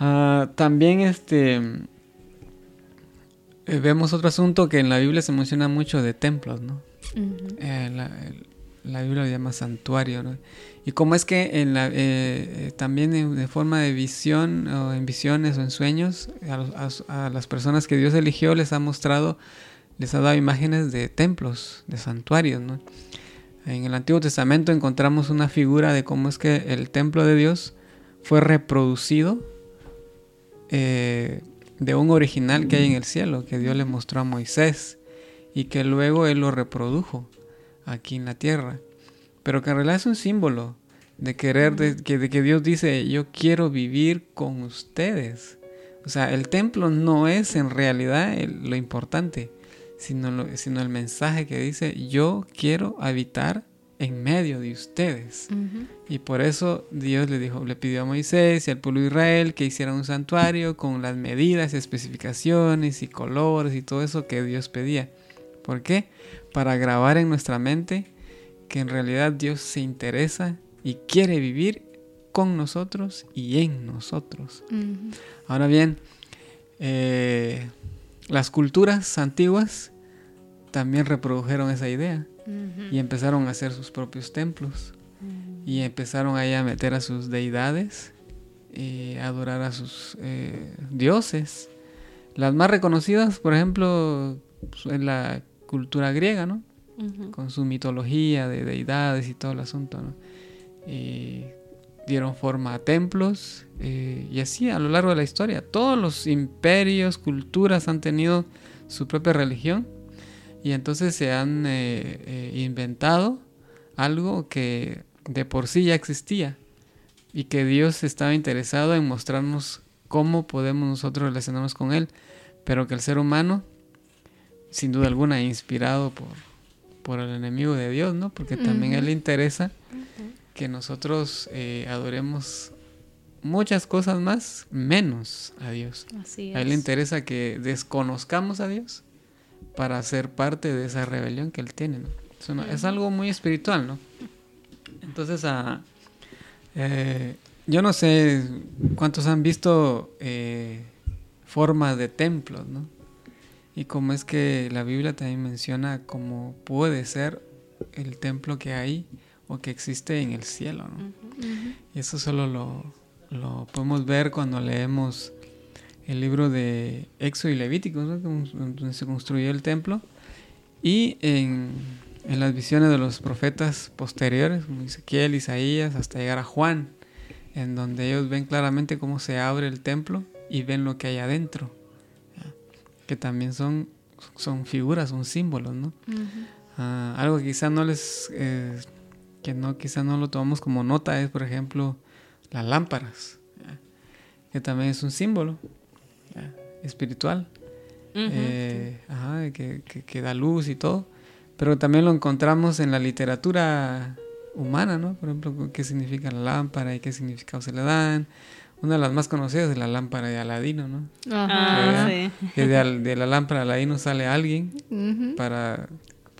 Ah, también este eh, vemos otro asunto que en la Biblia se menciona mucho de templos, ¿no? Eh, la, Biblia lo llama santuario, ¿no? Y cómo es que en la, eh, también en- de forma de visión o en visiones o en sueños a las personas que Dios eligió les ha mostrado, les ha dado imágenes de templos, de santuarios, ¿no? En el Antiguo Testamento encontramos una figura de cómo es que el templo de Dios fue reproducido eh, de un original que hay en el cielo, que Dios le mostró a Moisés y que luego él lo reprodujo aquí en la tierra. Pero que en realidad es un símbolo de querer, de, que, de que Dios dice, yo quiero vivir con ustedes. O sea, el templo no es en realidad lo importante, sino, sino el mensaje que dice, yo quiero habitar en medio de ustedes. Y por eso Dios le dijo, le pidió a Moisés y al pueblo de Israel que hicieran un santuario con las medidas, especificaciones y colores y todo eso que Dios pedía. ¿Por qué? Para grabar en nuestra mente que en realidad Dios se interesa y quiere vivir con nosotros y en nosotros. Ahora bien, eh, las culturas antiguas también reprodujeron esa idea y empezaron a hacer sus propios templos y empezaron ahí a meter a sus deidades y a adorar a sus eh, dioses. Las más reconocidas, por ejemplo, en la cultura griega, ¿no? Con su mitología de deidades y todo el asunto, ¿no? Y dieron forma a templos eh, y así a lo largo de la historia. Todos los imperios, culturas han tenido su propia religión y entonces se han eh, eh, inventado algo que de por sí ya existía y que Dios estaba interesado en mostrarnos cómo podemos nosotros relacionarnos con Él, pero que el ser humano, sin duda alguna, inspirado por, por el enemigo de Dios, ¿no? Porque también a Él le interesa que nosotros eh, adoremos muchas cosas más, menos a Dios. Así A Él le es. interesa que desconozcamos a Dios para ser parte de esa rebelión que él tiene. ¿no? Es, una- es algo muy espiritual, ¿no? Entonces, ah, eh, yo no sé cuántos han visto eh, formas de templos, ¿no? Y cómo es que la Biblia también menciona cómo puede ser el templo que hay o que existe en el cielo, ¿no? Y eso solo lo, lo podemos ver cuando leemos el libro de Éxodo y Levítico, ¿no? donde se construyó el templo, y en, en las visiones de los profetas posteriores, como Ezequiel, Isaías, hasta llegar a Juan, en donde ellos ven claramente cómo se abre el templo y ven lo que hay adentro, que también son, son figuras, son símbolos, ¿no? Ah, algo que quizá no les, eh, que no, quizá no lo tomamos como nota es, por ejemplo, las lámparas, que también es un símbolo espiritual, eh, ajá, que, que- que da luz y todo, pero también lo encontramos en la literatura humana, ¿no? Por ejemplo, qué significa la lámpara y qué significado se le dan. Una de las más conocidas es la lámpara de Aladino, ¿no? Ah, ¿verdad? sí. Que de, la lámpara de Aladino sale alguien para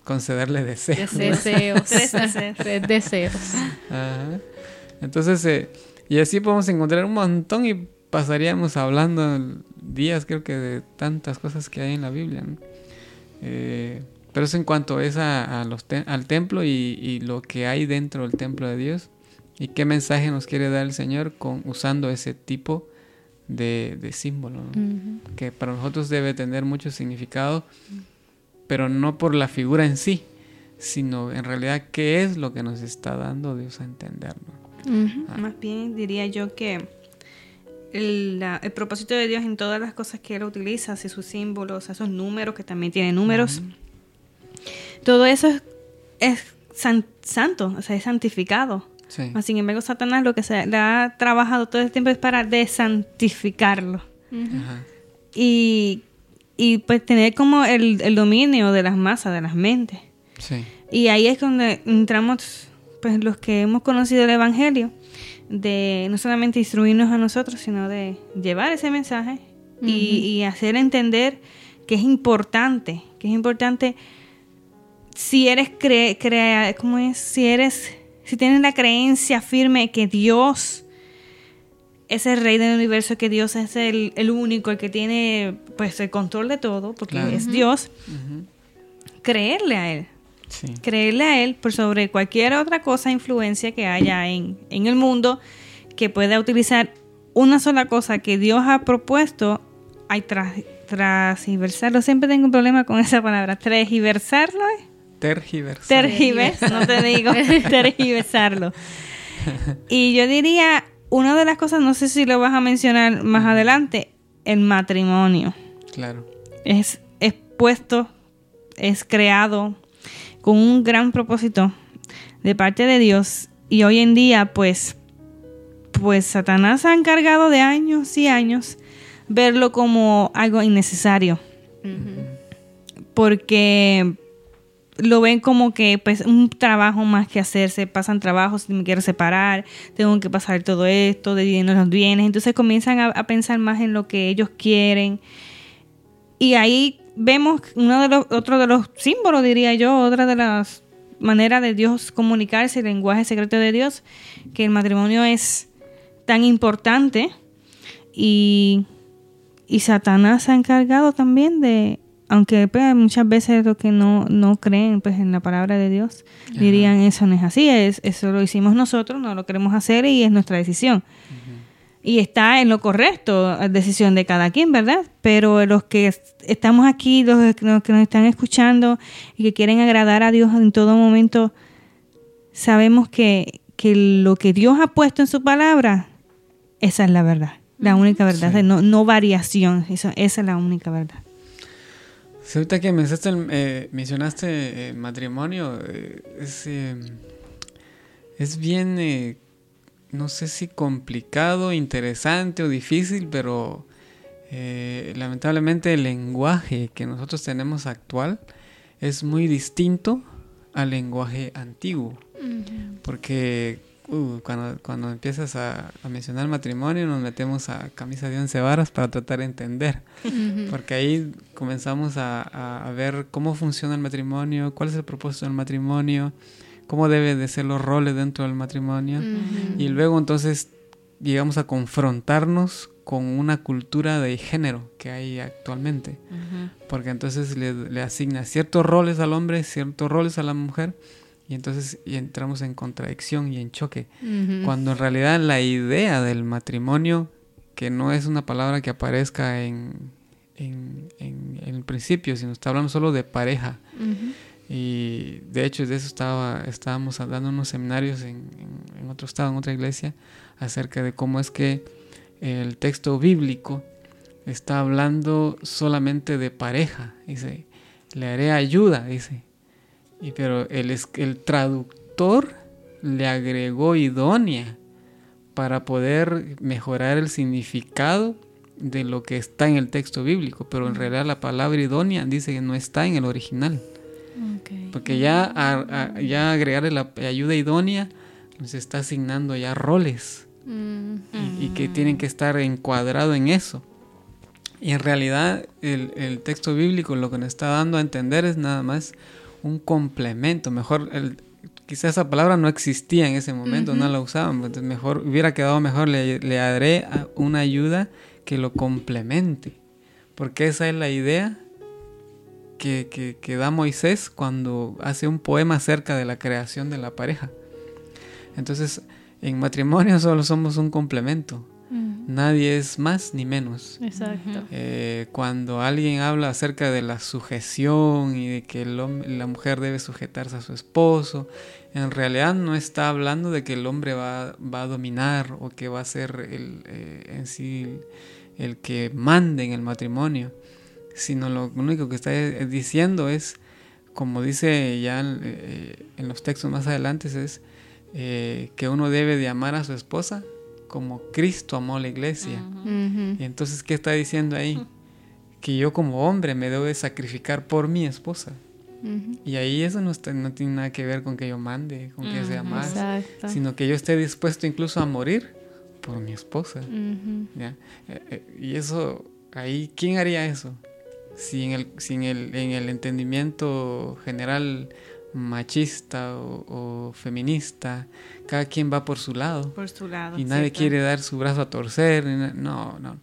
concederle deseos. ¿no? Deseos. Tres deseos. Tres deseos. Ajá. Entonces, eh, y así podemos encontrar un montón y pasaríamos hablando días, creo que de tantas cosas que hay en la Biblia. ¿no? Eh, pero eso en cuanto es a, a los te- al templo y, y lo que hay dentro del templo de Dios y qué mensaje nos quiere dar el Señor con usando ese tipo de, de símbolo, ¿no? Ujú. que para nosotros debe tener mucho significado, pero no por la figura en sí, sino en realidad qué es lo que nos está dando Dios a entender. ¿no? Ujú. Ah. Más bien diría yo que el, la- el propósito de Dios en todas las cosas que Él utiliza, así sus símbolos, esos números, que también tiene números, todo eso es, es san- santo, o sea, es santificado. Sí. Sin embargo, Satanás lo que se le ha trabajado todo el tiempo es para desantificarlo. Y, y pues tener como el, el dominio de las masas, de las mentes. Sí. Y ahí es donde entramos, pues los que hemos conocido el Evangelio, de no solamente instruirnos a nosotros, sino de llevar ese mensaje y, y hacer entender que es importante, que es importante si eres cre crea, ¿cómo es? Si eres, si tienes la creencia firme que Dios es el rey del universo, que Dios es el, el único, el que tiene pues el control de todo, porque Claro. es Dios, creerle a él Sí. creerle a él por sobre cualquier otra cosa, influencia que haya en, en el mundo, que pueda utilizar una sola cosa que Dios ha propuesto, hay tras, transversarlo. Siempre tengo un problema con esa palabra. Transversarlo. Tergiversar. tergiversar, no te digo, tergiversarlo. Y yo diría, una de las cosas, no sé si lo vas a mencionar más adelante, el matrimonio claro. es, es puesto, es creado con un gran propósito de parte de Dios. Y hoy en día pues pues Satanás ha encargado de años y años verlo como algo innecesario. Porque lo ven como que pues un trabajo más que hacerse, pasan trabajos, me quiero separar, tengo que pasar todo esto, dividirnos los bienes, entonces comienzan a, a pensar más en lo que ellos quieren. Y ahí vemos uno de los otro de los símbolos diría yo, otra de las maneras de Dios comunicarse, el lenguaje secreto de Dios, que el matrimonio es tan importante y, y Satanás se ha encargado también de, aunque pues, muchas veces los que no, no creen pues en la palabra de Dios dirían eso no es así, es, eso lo hicimos nosotros, no lo queremos hacer y es nuestra decisión. Y está en lo correcto, decisión de cada quien, ¿verdad? Pero los que est- estamos aquí, los que los que nos están escuchando y que quieren agradar a Dios en todo momento, sabemos que, que lo que Dios ha puesto en su palabra, esa es la verdad, la única verdad, Sí. no, no variación, eso- esa es la única verdad. Sí, ahorita que mencionaste el, eh, mencionaste el matrimonio, eh, es, eh, es bien, eh, no sé si complicado, interesante o difícil, pero eh, lamentablemente el lenguaje que nosotros tenemos actual es muy distinto al lenguaje antiguo. Porque uh, cuando, cuando empiezas a, mencionar matrimonio nos metemos a camisa de once varas para tratar de entender, porque ahí comenzamos a, ver cómo funciona el matrimonio, cuál es el propósito del matrimonio, cómo deben de ser los roles dentro del matrimonio, y luego entonces llegamos a confrontarnos con una cultura de género que hay actualmente, porque entonces le, le asigna ciertos roles al hombre, ciertos roles a la mujer, y entonces y entramos en contradicción y en choque. Cuando en realidad la idea del matrimonio, que no es una palabra que aparezca en, en, el principio, sino está hablando solo de pareja. Y de hecho de eso estaba, estábamos dando unos seminarios en, en, otro estado, en otra iglesia, acerca de cómo es que el texto bíblico está hablando solamente de pareja. Dice, le haré ayuda, dice. Y pero el, el traductor le agregó idónea para poder mejorar el significado de lo que está en el texto bíblico, pero en realidad la palabra idónea dice que no está en el original. Porque ya, ya agregarle la ayuda idónea nos está asignando ya roles. Y, y, que tienen que estar encuadrados en eso. Y en realidad el, el texto bíblico lo que nos está dando a entender es nada más un complemento, mejor, el, quizás esa palabra no existía en ese momento, no la usaban, entonces mejor, hubiera quedado mejor, le, le haré una ayuda que lo complemente, porque esa es la idea que, que, que, da Moisés cuando hace un poema acerca de la creación de la pareja. Entonces, en matrimonio solo somos un complemento. Nadie es más ni menos. Exacto. Eh, cuando alguien habla acerca de la sujeción y de que la mujer debe sujetarse a su esposo, en realidad no está hablando de que el hombre va, a dominar o que va a ser el, eh, en sí el que mande en el matrimonio, sino lo único que está diciendo es, como dice ya en, eh, en los textos más adelante, es que uno debe de amar a su esposa como Cristo amó a la iglesia. Y entonces, ¿qué está diciendo ahí? Que yo como hombre me debo de sacrificar por mi esposa. Y ahí eso no, no tiene nada que ver con que yo mande, con que sea más, sino que yo esté dispuesto incluso a morir por mi esposa. Eh, eh, y eso, ahí, ¿quién haría eso? Si en el, si el, en el entendimiento general machista o, feminista, cada quien va por su lado. Por su lado. Y nadie quiere dar su brazo a torcer. No, no.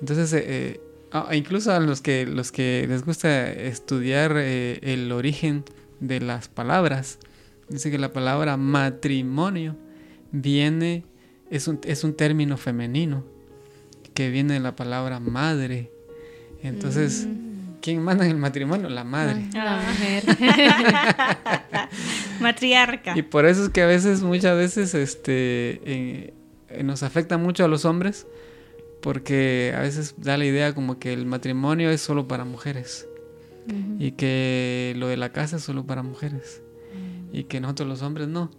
Entonces, eh, eh, incluso a los que, los que les gusta estudiar eh, el origen de las palabras, dice que la palabra matrimonio viene, es un, es un término femenino, que viene de la palabra madre. Entonces, mm. ¿Quién manda en el matrimonio? La madre. La mujer. Matriarca. Y por eso es que a veces, muchas veces, este, eh, nos afecta mucho a los hombres, porque a veces da la idea como que el matrimonio es solo para mujeres y que lo de la casa es solo para mujeres y que nosotros los hombres no.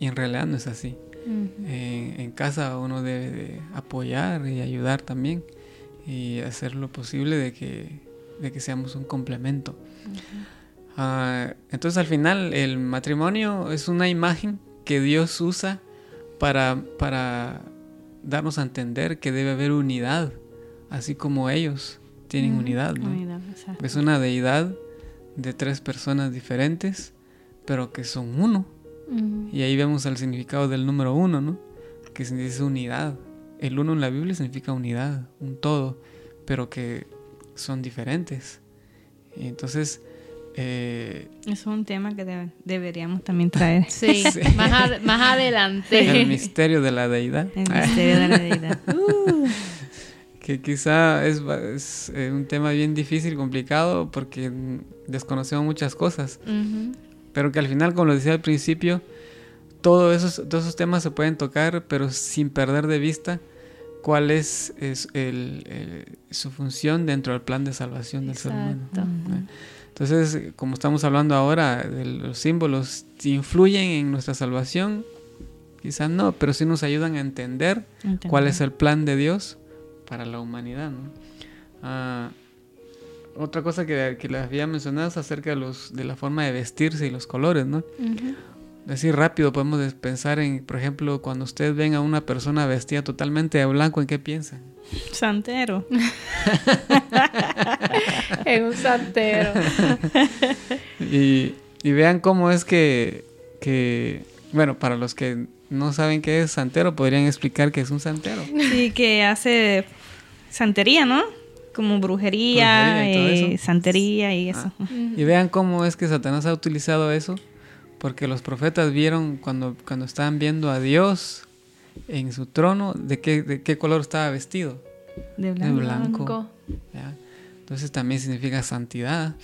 Y en realidad no es así. en casa uno debe de apoyar y ayudar también y hacer lo posible de que, de que seamos un complemento. Ah, entonces al final el matrimonio es una imagen que Dios usa para, para darnos a entender que debe haber unidad, así como ellos tienen unidad. es una deidad de tres personas diferentes, pero que son uno. Y ahí vemos el significado del número uno, ¿no? que significa unidad. El uno en la Biblia significa unidad, un todo, pero que son diferentes. Y entonces... Eh, es un tema que deberíamos también traer. Sí, Más, más, adelante. El misterio de la deidad. El misterio de la deidad. Uh. Que quizá es, es, eh, un tema bien difícil, complicado, porque desconocemos muchas cosas. Pero que al final, como lo decía al principio, todos esos, todos esos temas se pueden tocar, pero sin perder de vista cuál es, es el, su función dentro del plan de salvación del ser humano. Entonces, como estamos hablando ahora, de los símbolos influyen en nuestra salvación, quizás no, pero sí nos ayudan a entender, cuál es el plan de Dios para la humanidad. Ah, otra cosa que, que les había mencionado es acerca de, los, de la forma de vestirse y los colores, ¿no? Así rápido podemos pensar en, por ejemplo, cuando ustedes ven a una persona vestida totalmente de blanco, ¿en qué piensan? Santero. en un santero. y, y, vean cómo es que, que, bueno, para los que no saben qué es santero, podrían explicar qué es un santero. Sí, que hace santería, ¿no? Como brujería, brujería y santería y eso. Ah. Y vean cómo es que Satanás ha utilizado eso porque los profetas vieron cuando, cuando estaban viendo a Dios en su trono, de qué, de qué color estaba vestido. De blanco. De blanco. Entonces también significa santidad.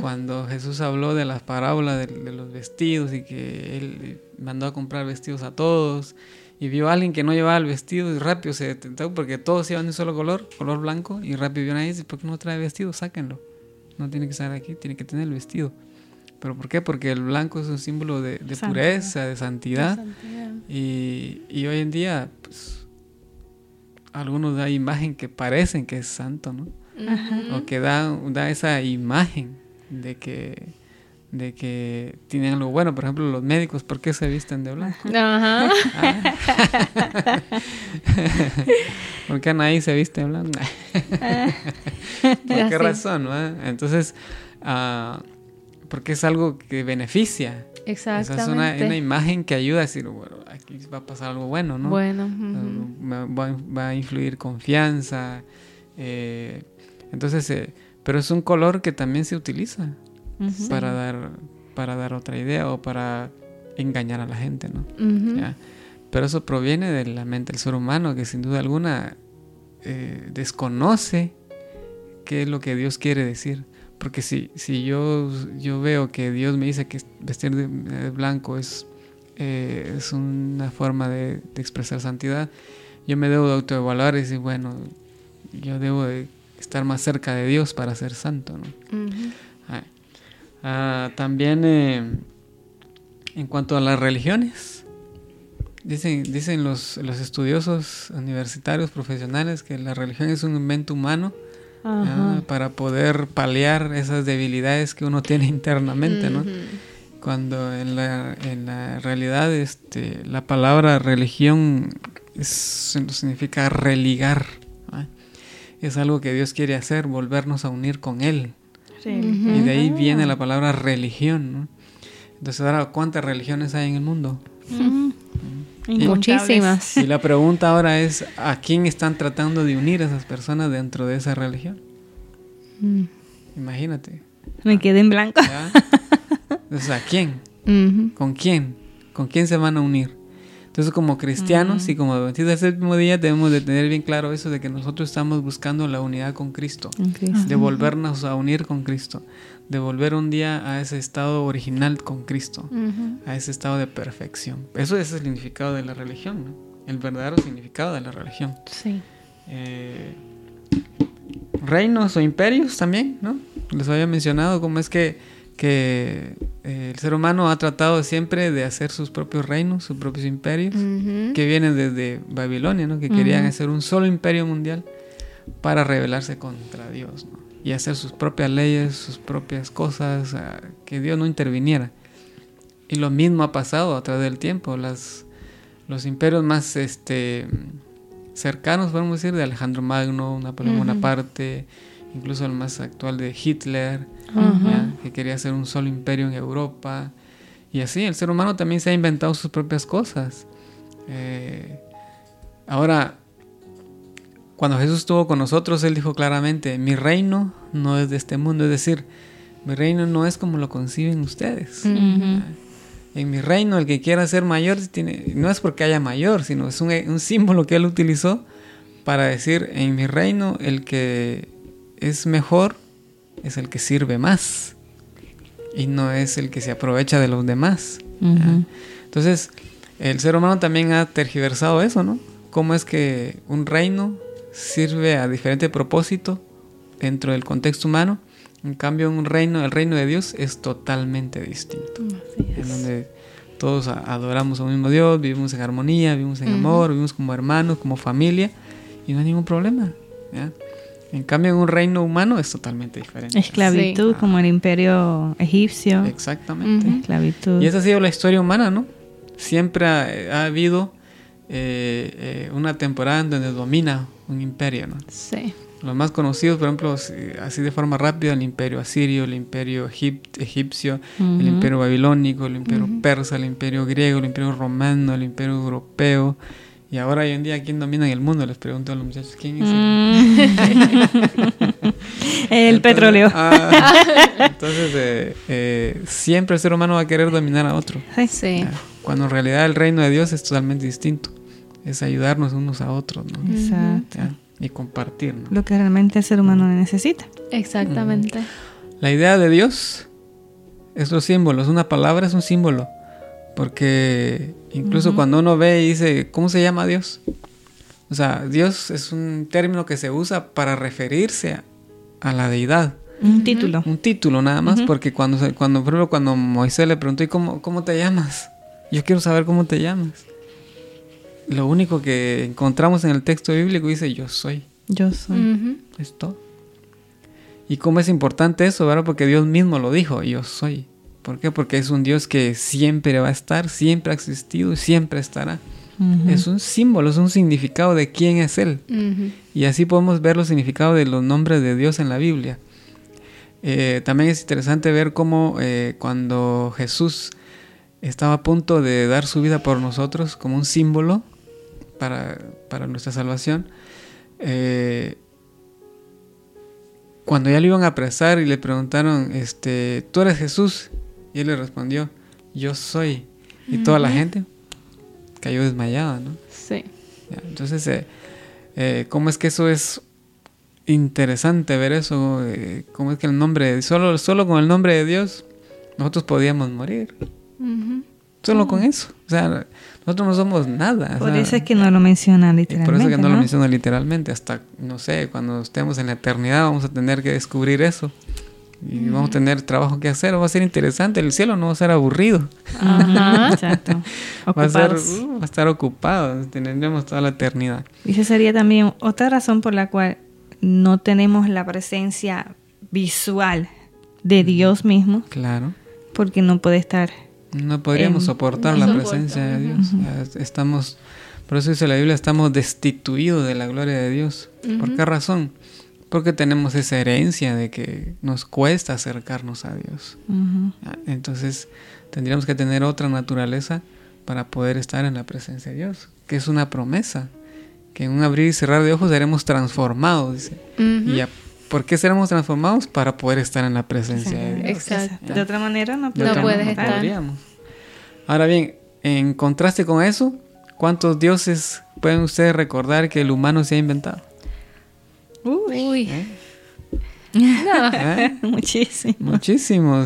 Cuando Jesús habló de las parábolas de, los vestidos y que él mandó a comprar vestidos a todos y vio a alguien que no llevaba el vestido y rápido se detentó porque todos iban de un solo color, color blanco, y rápido vio a y dice, ¿por qué no trae vestido? Sáquenlo. No tiene que estar aquí, tiene que tener el vestido. ¿Pero por qué? Porque el blanco es un símbolo de, pureza, de santidad. Y, hoy en día, pues, algunos da imagen que parecen que es santo, ¿no? O que da, da esa imagen de que de que tienen algo bueno. Por ejemplo, los médicos, ¿por qué se visten de blanco? Ajá. Ah. ¿Por qué nadie se viste de blanco? ¿Por qué razón? Entonces, uh, porque es algo que beneficia. Exactamente. es una, imagen que ayuda a decir, bueno, aquí va a pasar algo bueno, ¿no? Bueno. va, a influir confianza. Eh, entonces, eh, pero es un color que también se utiliza para, dar, para dar otra idea o para engañar a la gente, ¿no? Pero eso proviene de la mente del ser humano que sin duda alguna eh, desconoce qué es lo que Dios quiere decir. Porque si, si yo, yo veo que Dios me dice que vestir de, blanco es, eh, es una forma de, expresar santidad, yo me debo de autoevaluar y decir, bueno, yo debo de estar más cerca de Dios para ser santo. ¿no? Ah, ah, también eh, en cuanto a las religiones, dicen, dicen los, los estudiosos universitarios profesionales que la religión es un invento humano para poder paliar esas debilidades que uno tiene internamente, ¿no? Cuando en la, en la realidad este, la palabra religión significa religar. Es algo que Dios quiere hacer, volvernos a unir con Él. Y de ahí viene la palabra religión. ¿no? Entonces, ahora, ¿cuántas religiones hay en el mundo? Muchísimas. Y la pregunta ahora es, ¿a quién están tratando de unir a esas personas dentro de esa religión? Mm. Imagínate. Me quedé en blanco. Entonces, ¿a quién? ¿Con quién? ¿Con quién se van a unir? Entonces, como cristianos y como adventistas del séptimo día, debemos de tener bien claro eso de que nosotros estamos buscando la unidad con Cristo, de volvernos a unir con Cristo, de volver un día a ese estado original con Cristo, a ese estado de perfección. Eso es el significado de la religión, el verdadero significado de la religión. Sí. Eh, reinos o imperios también, ¿no? Les había mencionado cómo es que, que eh, el ser humano ha tratado siempre de hacer sus propios reinos, sus propios imperios, que vienen desde Babilonia, ¿no? Que querían hacer un solo imperio mundial para rebelarse contra Dios, ¿no? Y hacer sus propias leyes, sus propias cosas, que Dios no interviniera. Y lo mismo ha pasado a través del tiempo. Las, los imperios más este, cercanos, podemos decir, de Alejandro Magno, Napoleón Bonaparte, incluso el más actual de Hitler, que quería hacer un solo imperio en Europa. Y así, el ser humano también se ha inventado sus propias cosas. Eh, ahora, cuando Jesús estuvo con nosotros, Él dijo claramente, mi reino no es de este mundo, es decir, mi reino no es como lo conciben ustedes en mi reino el que quiera ser mayor tiene, no es porque haya mayor, sino es un, símbolo que él utilizó para decir en mi reino el que es mejor es el que sirve más y no es el que se aprovecha de los demás. Entonces, el ser humano también ha tergiversado eso, ¿no? Cómo es que un reino sirve a diferente propósito dentro del contexto humano en cambio, un reino, el reino de Dios es totalmente distinto. En donde todos adoramos al mismo Dios, vivimos en armonía, vivimos en amor, vivimos como hermanos, como familia, y no hay ningún problema. En cambio, en un reino humano es totalmente diferente. Esclavitud, Sí. como el imperio egipcio. Exactamente. Ujú. Esclavitud. Y esa ha sido la historia humana, ¿no? Siempre ha, ha habido eh, eh, una temporada en donde domina un imperio, ¿no? Sí. Los más conocidos, por ejemplo, así de forma rápida, el imperio asirio, el imperio egip- egipcio, el imperio babilónico, el imperio persa, el imperio griego, el imperio romano, el imperio europeo. Y ahora hoy en día, ¿quién domina en el mundo? Les pregunto a los muchachos, ¿quién es? el- Mm. el petróleo. ah, entonces, eh, eh, siempre el ser humano va a querer dominar a otro. Sí. Cuando en realidad el reino de Dios es totalmente distinto. Es ayudarnos unos a otros, ¿no? Exacto. Ya, Y compartir, ¿no? Lo que realmente el ser humano necesita. Exactamente. La idea de Dios es los símbolos. Una palabra es un símbolo. Porque incluso cuando uno ve y dice, ¿cómo se llama Dios? O sea, Dios es un término que se usa para referirse a, a la deidad. Un título. Un título nada más, porque cuando, se- cuando, por ejemplo, cuando Moisés le preguntó, ¿y cómo, cómo te llamas? Yo quiero saber cómo te llamas. Lo único que encontramos en el texto bíblico dice, yo soy. Yo soy. Es todo. ¿Y cómo es importante eso, verdad? Porque Dios mismo lo dijo, yo soy. ¿Por qué? Porque es un Dios que siempre va a estar, siempre ha existido y siempre estará. Es un símbolo, es un significado de quién es Él. Y así podemos ver los significados de los nombres de Dios en la Biblia. Eh, también es interesante ver cómo eh, cuando Jesús estaba a punto de dar su vida por nosotros como un símbolo para, para nuestra salvación, eh, cuando ya lo iban a apresar y le preguntaron, este, ¿tú eres Jesús? Y él le respondió, yo soy. Y toda la gente cayó desmayada, ¿no? Sí. Ya, Entonces, eh, eh, ¿cómo es que eso es interesante ver eso? ¿Cómo es que el nombre, solo, solo con el nombre de Dios, nosotros podíamos morir? Solo con eso. O sea, nosotros no somos nada. o Por sea, eso es que no lo menciona literalmente. por eso que no, lo ¿no? menciona literalmente. Hasta, no sé, cuando estemos en la eternidad vamos a tener que descubrir eso. Y vamos a tener trabajo que hacer. Va a ser interesante. El cielo no va a ser aburrido. Ajá, exacto. Va a, ser, uh, va a estar ocupado. Tendremos toda la eternidad. Y esa sería también otra razón por la cual no tenemos la presencia visual de Dios mismo, Claro. porque no puede estar. No podríamos soportar no la presencia de. Dios. Estamos, por eso dice la Biblia, estamos destituidos de la gloria de Dios. ¿Por qué razón? Porque tenemos esa herencia de que nos cuesta acercarnos a Dios. Ya, Entonces tendríamos que tener otra naturaleza para poder estar en la presencia de Dios, que es una promesa, que en un abrir y cerrar de ojos seremos transformados, dice. ¿Y por qué seremos transformados? Para poder estar en la presencia de Dios. Exacto. De otra manera no, No otra puedes manera estar. podríamos. Ahora bien, en contraste con eso, ¿cuántos dioses pueden ustedes recordar que el humano se ha inventado? Uy. ¿Eh? No. ¿Eh? Muchísimo.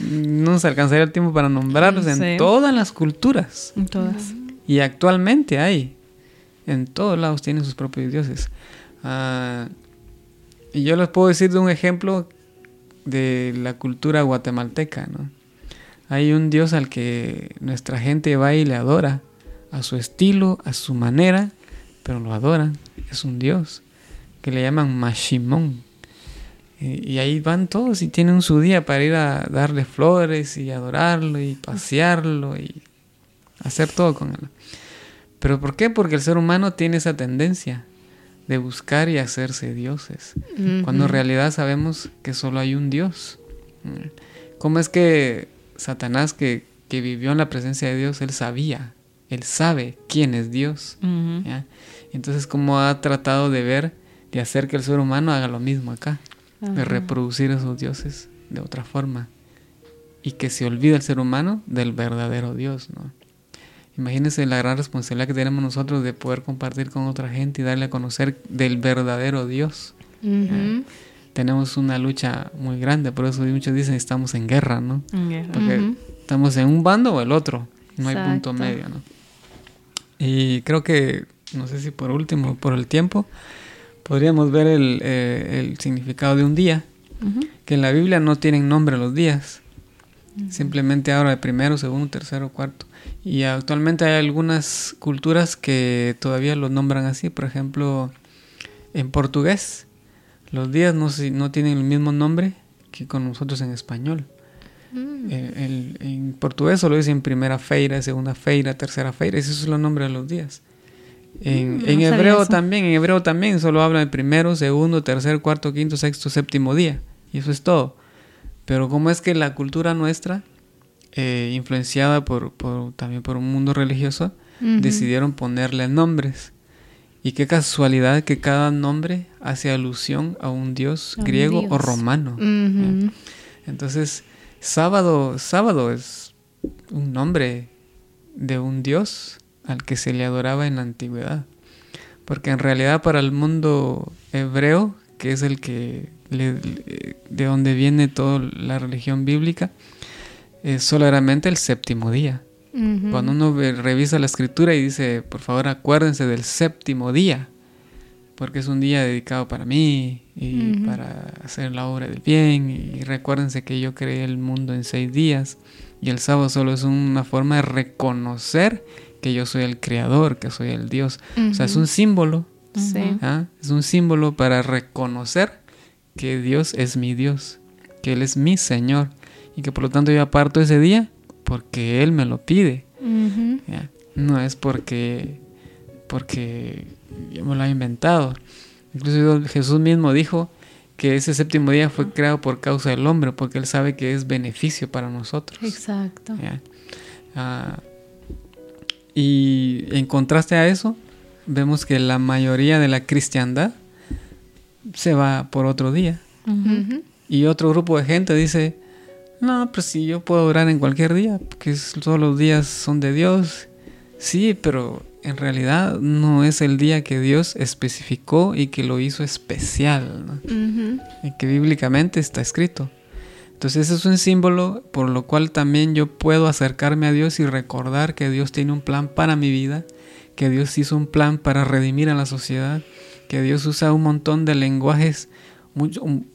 No nos alcanzaría el tiempo para nombrarlos en todas las culturas. En todas. Y actualmente hay. En todos lados tienen sus propios dioses. Ah, y yo les puedo decir de un ejemplo de la cultura guatemalteca, ¿no? Hay un dios al que nuestra gente va y le adora, a su estilo, a su manera, pero lo adoran. Es un dios que le llaman Mashimón. Y, ahí van todos y tienen su día para ir a darle flores y adorarlo y pasearlo y hacer todo con él. ¿Pero por qué? Porque el ser humano tiene esa tendencia de buscar y hacerse dioses, cuando en realidad sabemos que solo hay un Dios. ¿Cómo es que Satanás, que, que vivió en la presencia de Dios, él sabía, él sabe quién es Dios? Entonces, ¿cómo ha tratado de ver, de hacer que el ser humano haga lo mismo acá? De reproducir esos dioses de otra forma. Y que se olvida el ser humano del verdadero Dios, ¿no? Imagínense la gran responsabilidad que tenemos nosotros de poder compartir con otra gente y darle a conocer del verdadero Dios. Ujú. Tenemos una lucha muy grande, por eso muchos dicen estamos en guerra, ¿no? En guerra. Porque estamos en un bando o el otro, no hay punto medio, ¿no? Y creo que, no sé si por último, por el tiempo, podríamos ver el, eh, el significado de un día, que en la Biblia no tienen nombre los días, simplemente ahora de primero, segundo, tercero, cuarto. Y actualmente hay algunas culturas que todavía los nombran así, por ejemplo, en portugués los días no, no tienen el mismo nombre que con nosotros en español. Mm. Eh, en portugués solo dicen primera feira, segunda feira, tercera feira, esos son los nombres de los días. En, mm, hebreo también, en hebreo también solo habla de primero, segundo, tercer, cuarto, quinto, sexto, séptimo día. Y eso es todo. Pero como es que la cultura nuestra, eh, influenciada por, también por un mundo religioso, decidieron ponerle nombres. Y qué casualidad que cada nombre hace alusión a un dios griego o romano. Entonces, sábado, sábado es un nombre de un dios al que se le adoraba en la antigüedad. Porque en realidad para el mundo hebreo, que es el que de donde viene toda la religión bíblica, es solamente el séptimo día. Cuando uno revisa la escritura y dice, por favor acuérdense del séptimo día, porque es un día dedicado para mí y para hacer la obra del bien, y recuérdense que yo creé el mundo en seis días, y el sábado solo es una forma de reconocer que yo soy el creador, que soy el Dios. O sea, es un símbolo. ¿ah? Es un símbolo para reconocer que Dios es mi Dios, que Él es mi Señor y que por lo tanto yo aparto ese día porque Él me lo pide. No es porque, porque yo me lo he inventado. Incluso Jesús mismo dijo que ese séptimo día fue creado por causa del hombre, porque Él sabe que es beneficio para nosotros. Exacto. Ah, y en contraste a eso, vemos que la mayoría de la cristiandad se va por otro día. Y otro grupo de gente dice, no, pues si yo puedo orar en cualquier día, porque todos los días son de Dios. Sí, pero en realidad no es el día que Dios especificó y que lo hizo especial, y que bíblicamente está escrito. Entonces ese es un símbolo por lo cual también yo puedo acercarme a Dios y recordar que Dios tiene un plan para mi vida, que Dios hizo un plan para redimir a la sociedad, que Dios usa un montón de lenguajes,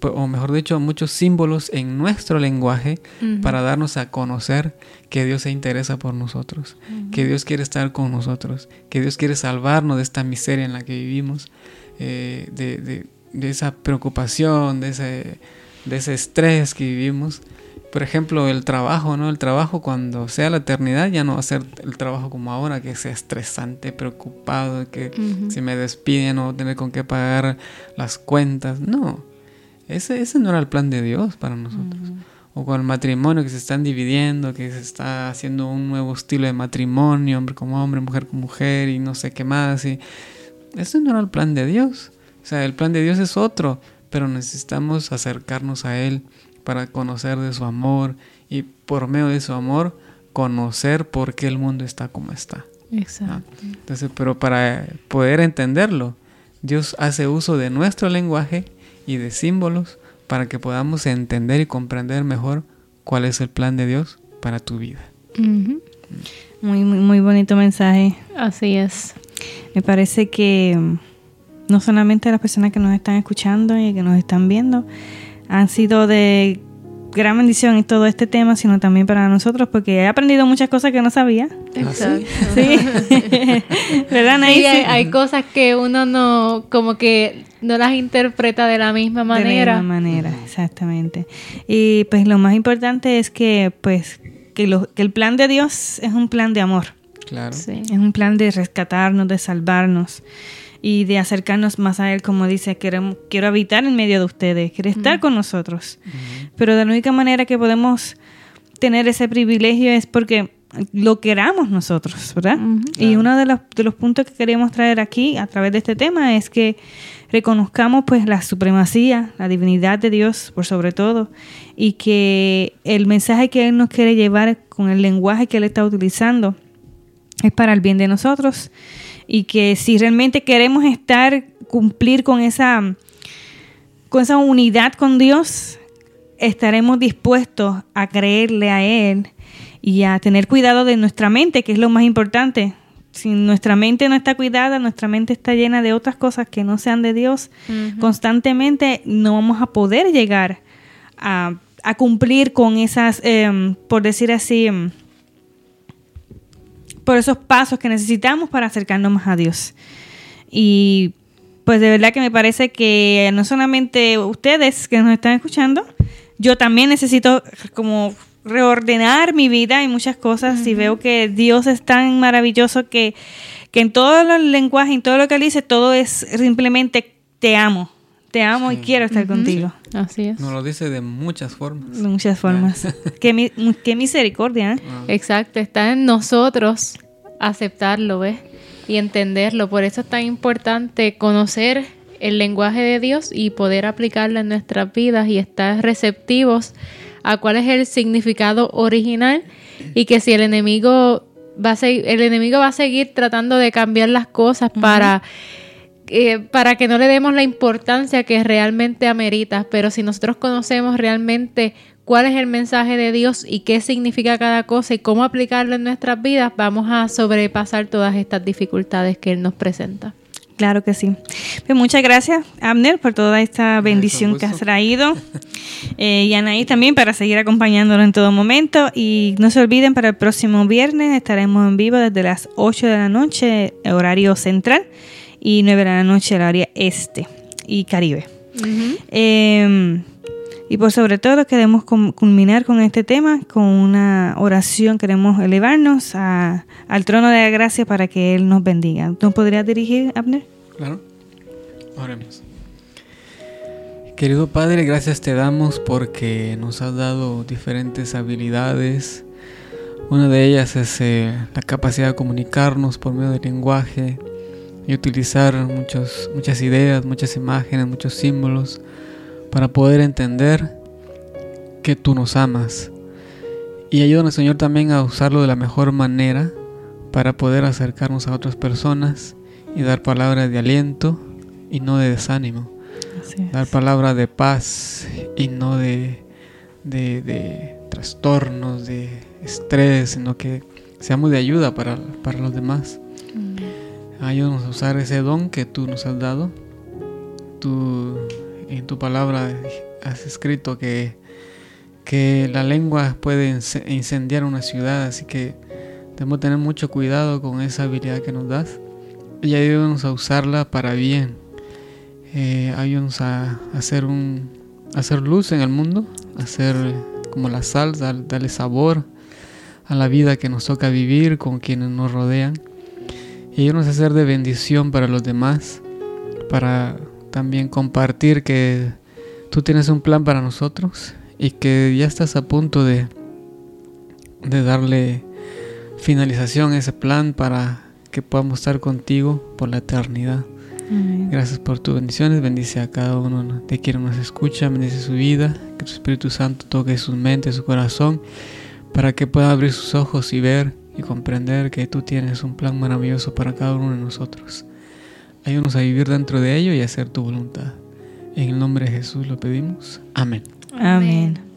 o mejor dicho, muchos símbolos en nuestro lenguaje para darnos a conocer que Dios se interesa por nosotros, que Dios quiere estar con nosotros, que Dios quiere salvarnos de esta miseria en la que vivimos, eh, de, de, esa preocupación, de ese, de ese estrés que vivimos. Por ejemplo, el trabajo, ¿no? El trabajo cuando sea la eternidad ya no va a ser el trabajo como ahora, que sea estresante, preocupado, que si me despiden no voy a tener con qué pagar las cuentas. No, ese, ese no era el plan de Dios para nosotros. O con el matrimonio que se están dividiendo, que se está haciendo un nuevo estilo de matrimonio, hombre como hombre, mujer con mujer y no sé qué más. Y ese no era el plan de Dios. O sea, el plan de Dios es otro, pero necesitamos acercarnos a Él para conocer de su amor y por medio de su amor conocer por qué el mundo está como está. Exacto. Entonces, pero para poder entenderlo, Dios hace uso de nuestro lenguaje y de símbolos para que podamos entender y comprender mejor cuál es el plan de Dios para tu vida. muy, muy, muy bonito mensaje. Así es. Me parece que mm, no solamente las personas que nos están escuchando y que nos están viendo, han sido de gran bendición en todo este tema, sino también para nosotros, porque he aprendido muchas cosas que no sabía. Exacto. Sí. ¿Verdad, Sí, hay, cosas que uno no, como que no las interpreta de la misma manera. De la misma manera, exactamente. Y pues lo más importante es que, pues, que, lo, que el plan de Dios es un plan de amor. Claro. Sí. Es un plan de rescatarnos, de salvarnos y de acercarnos más a Él, como dice, quiero, quiero habitar en medio de ustedes, quiere estar con nosotros. Pero de la única manera que podemos tener ese privilegio es porque lo queramos nosotros, ¿verdad? Y uno de los, de los puntos que queremos traer aquí a través de este tema es que reconozcamos pues la supremacía, la divinidad de Dios por sobre todo y que el mensaje que Él nos quiere llevar con el lenguaje que Él está utilizando es para el bien de nosotros y que si realmente queremos estar, cumplir con esa, con esa unidad con Dios, estaremos dispuestos a creerle a Él y a tener cuidado de nuestra mente, que es lo más importante. Si nuestra mente no está cuidada, nuestra mente está llena de otras cosas que no sean de Dios, constantemente no vamos a poder llegar a, cumplir con esas, em, por decir así, em, por esos pasos que necesitamos para acercarnos más a Dios. Y pues de verdad que me parece que no solamente ustedes que nos están escuchando, yo también necesito como reordenar mi vida y muchas cosas. Y veo que Dios es tan maravilloso que, que en todos los lenguajes, en todo lo que él dice, todo es simplemente te amo, te amo y quiero estar contigo. Así es. Nos lo dice de muchas formas. De muchas formas. qué, qué, misericordia. ¿eh? Ah. Exacto, está en nosotros aceptarlo, ¿ves? Y entenderlo. Por eso es tan importante conocer el lenguaje de Dios y poder aplicarlo en nuestras vidas y estar receptivos a cuál es el significado original y que si el enemigo va a seguir, el enemigo va a seguir tratando de cambiar las cosas para eh, para que no le demos la importancia que realmente amerita, pero si nosotros conocemos realmente cuál es el mensaje de Dios y qué significa cada cosa y cómo aplicarlo en nuestras vidas, vamos a sobrepasar todas estas dificultades que Él nos presenta. Claro que sí. Pues muchas gracias, Abner, por toda esta bendición que has traído. Eh, y Anaí también para seguir acompañándolo en todo momento. Y no se olviden, para el próximo viernes estaremos en vivo desde las 8 de la noche, horario central y 9 de la noche el área este y Caribe. Em, y por sobre todo queremos culminar con este tema, con una oración, queremos elevarnos a, al trono de la gracia para que Él nos bendiga. ¿Nos podrías dirigir, Abner? Claro, oremos. Querido Padre, gracias te damos porque nos has dado diferentes habilidades. Una de ellas es eh, la capacidad de comunicarnos por medio del lenguaje, y utilizar muchos, muchas ideas, muchas imágenes, muchos símbolos para poder entender que tú nos amas. Y ayúdanos, Señor, también a usarlo de la mejor manera para poder acercarnos a otras personas y dar palabras de aliento y no de desánimo. Dar palabras de paz y no de, de, trastornos, de estrés, sino que seamos de ayuda para, para los demás. Ayúdanos a usar ese don que tú nos has dado. Tú en tu palabra has escrito que, que la lengua puede incendiar una ciudad, así que debemos tener mucho cuidado con esa habilidad que nos das y ayúdanos a usarla para bien. Eh, ayúdanos a hacer, un, hacer luz en el mundo, hacer como la sal, darle sabor a la vida que nos toca vivir con quienes nos rodean y a ser de bendición para los demás, para también compartir que tú tienes un plan para nosotros y que ya estás a punto de, de darle finalización a ese plan para que podamos estar contigo por la eternidad. Gracias por tus bendiciones, bendice a cada uno de quienes nos escucha, bendice su vida, que tu Espíritu Santo toque su mente, su corazón, para que pueda abrir sus ojos y ver y comprender que tú tienes un plan maravilloso para cada uno de nosotros. Ayúdanos a vivir dentro de ello y a hacer tu voluntad. En el nombre de Jesús lo pedimos. Amén. Amén.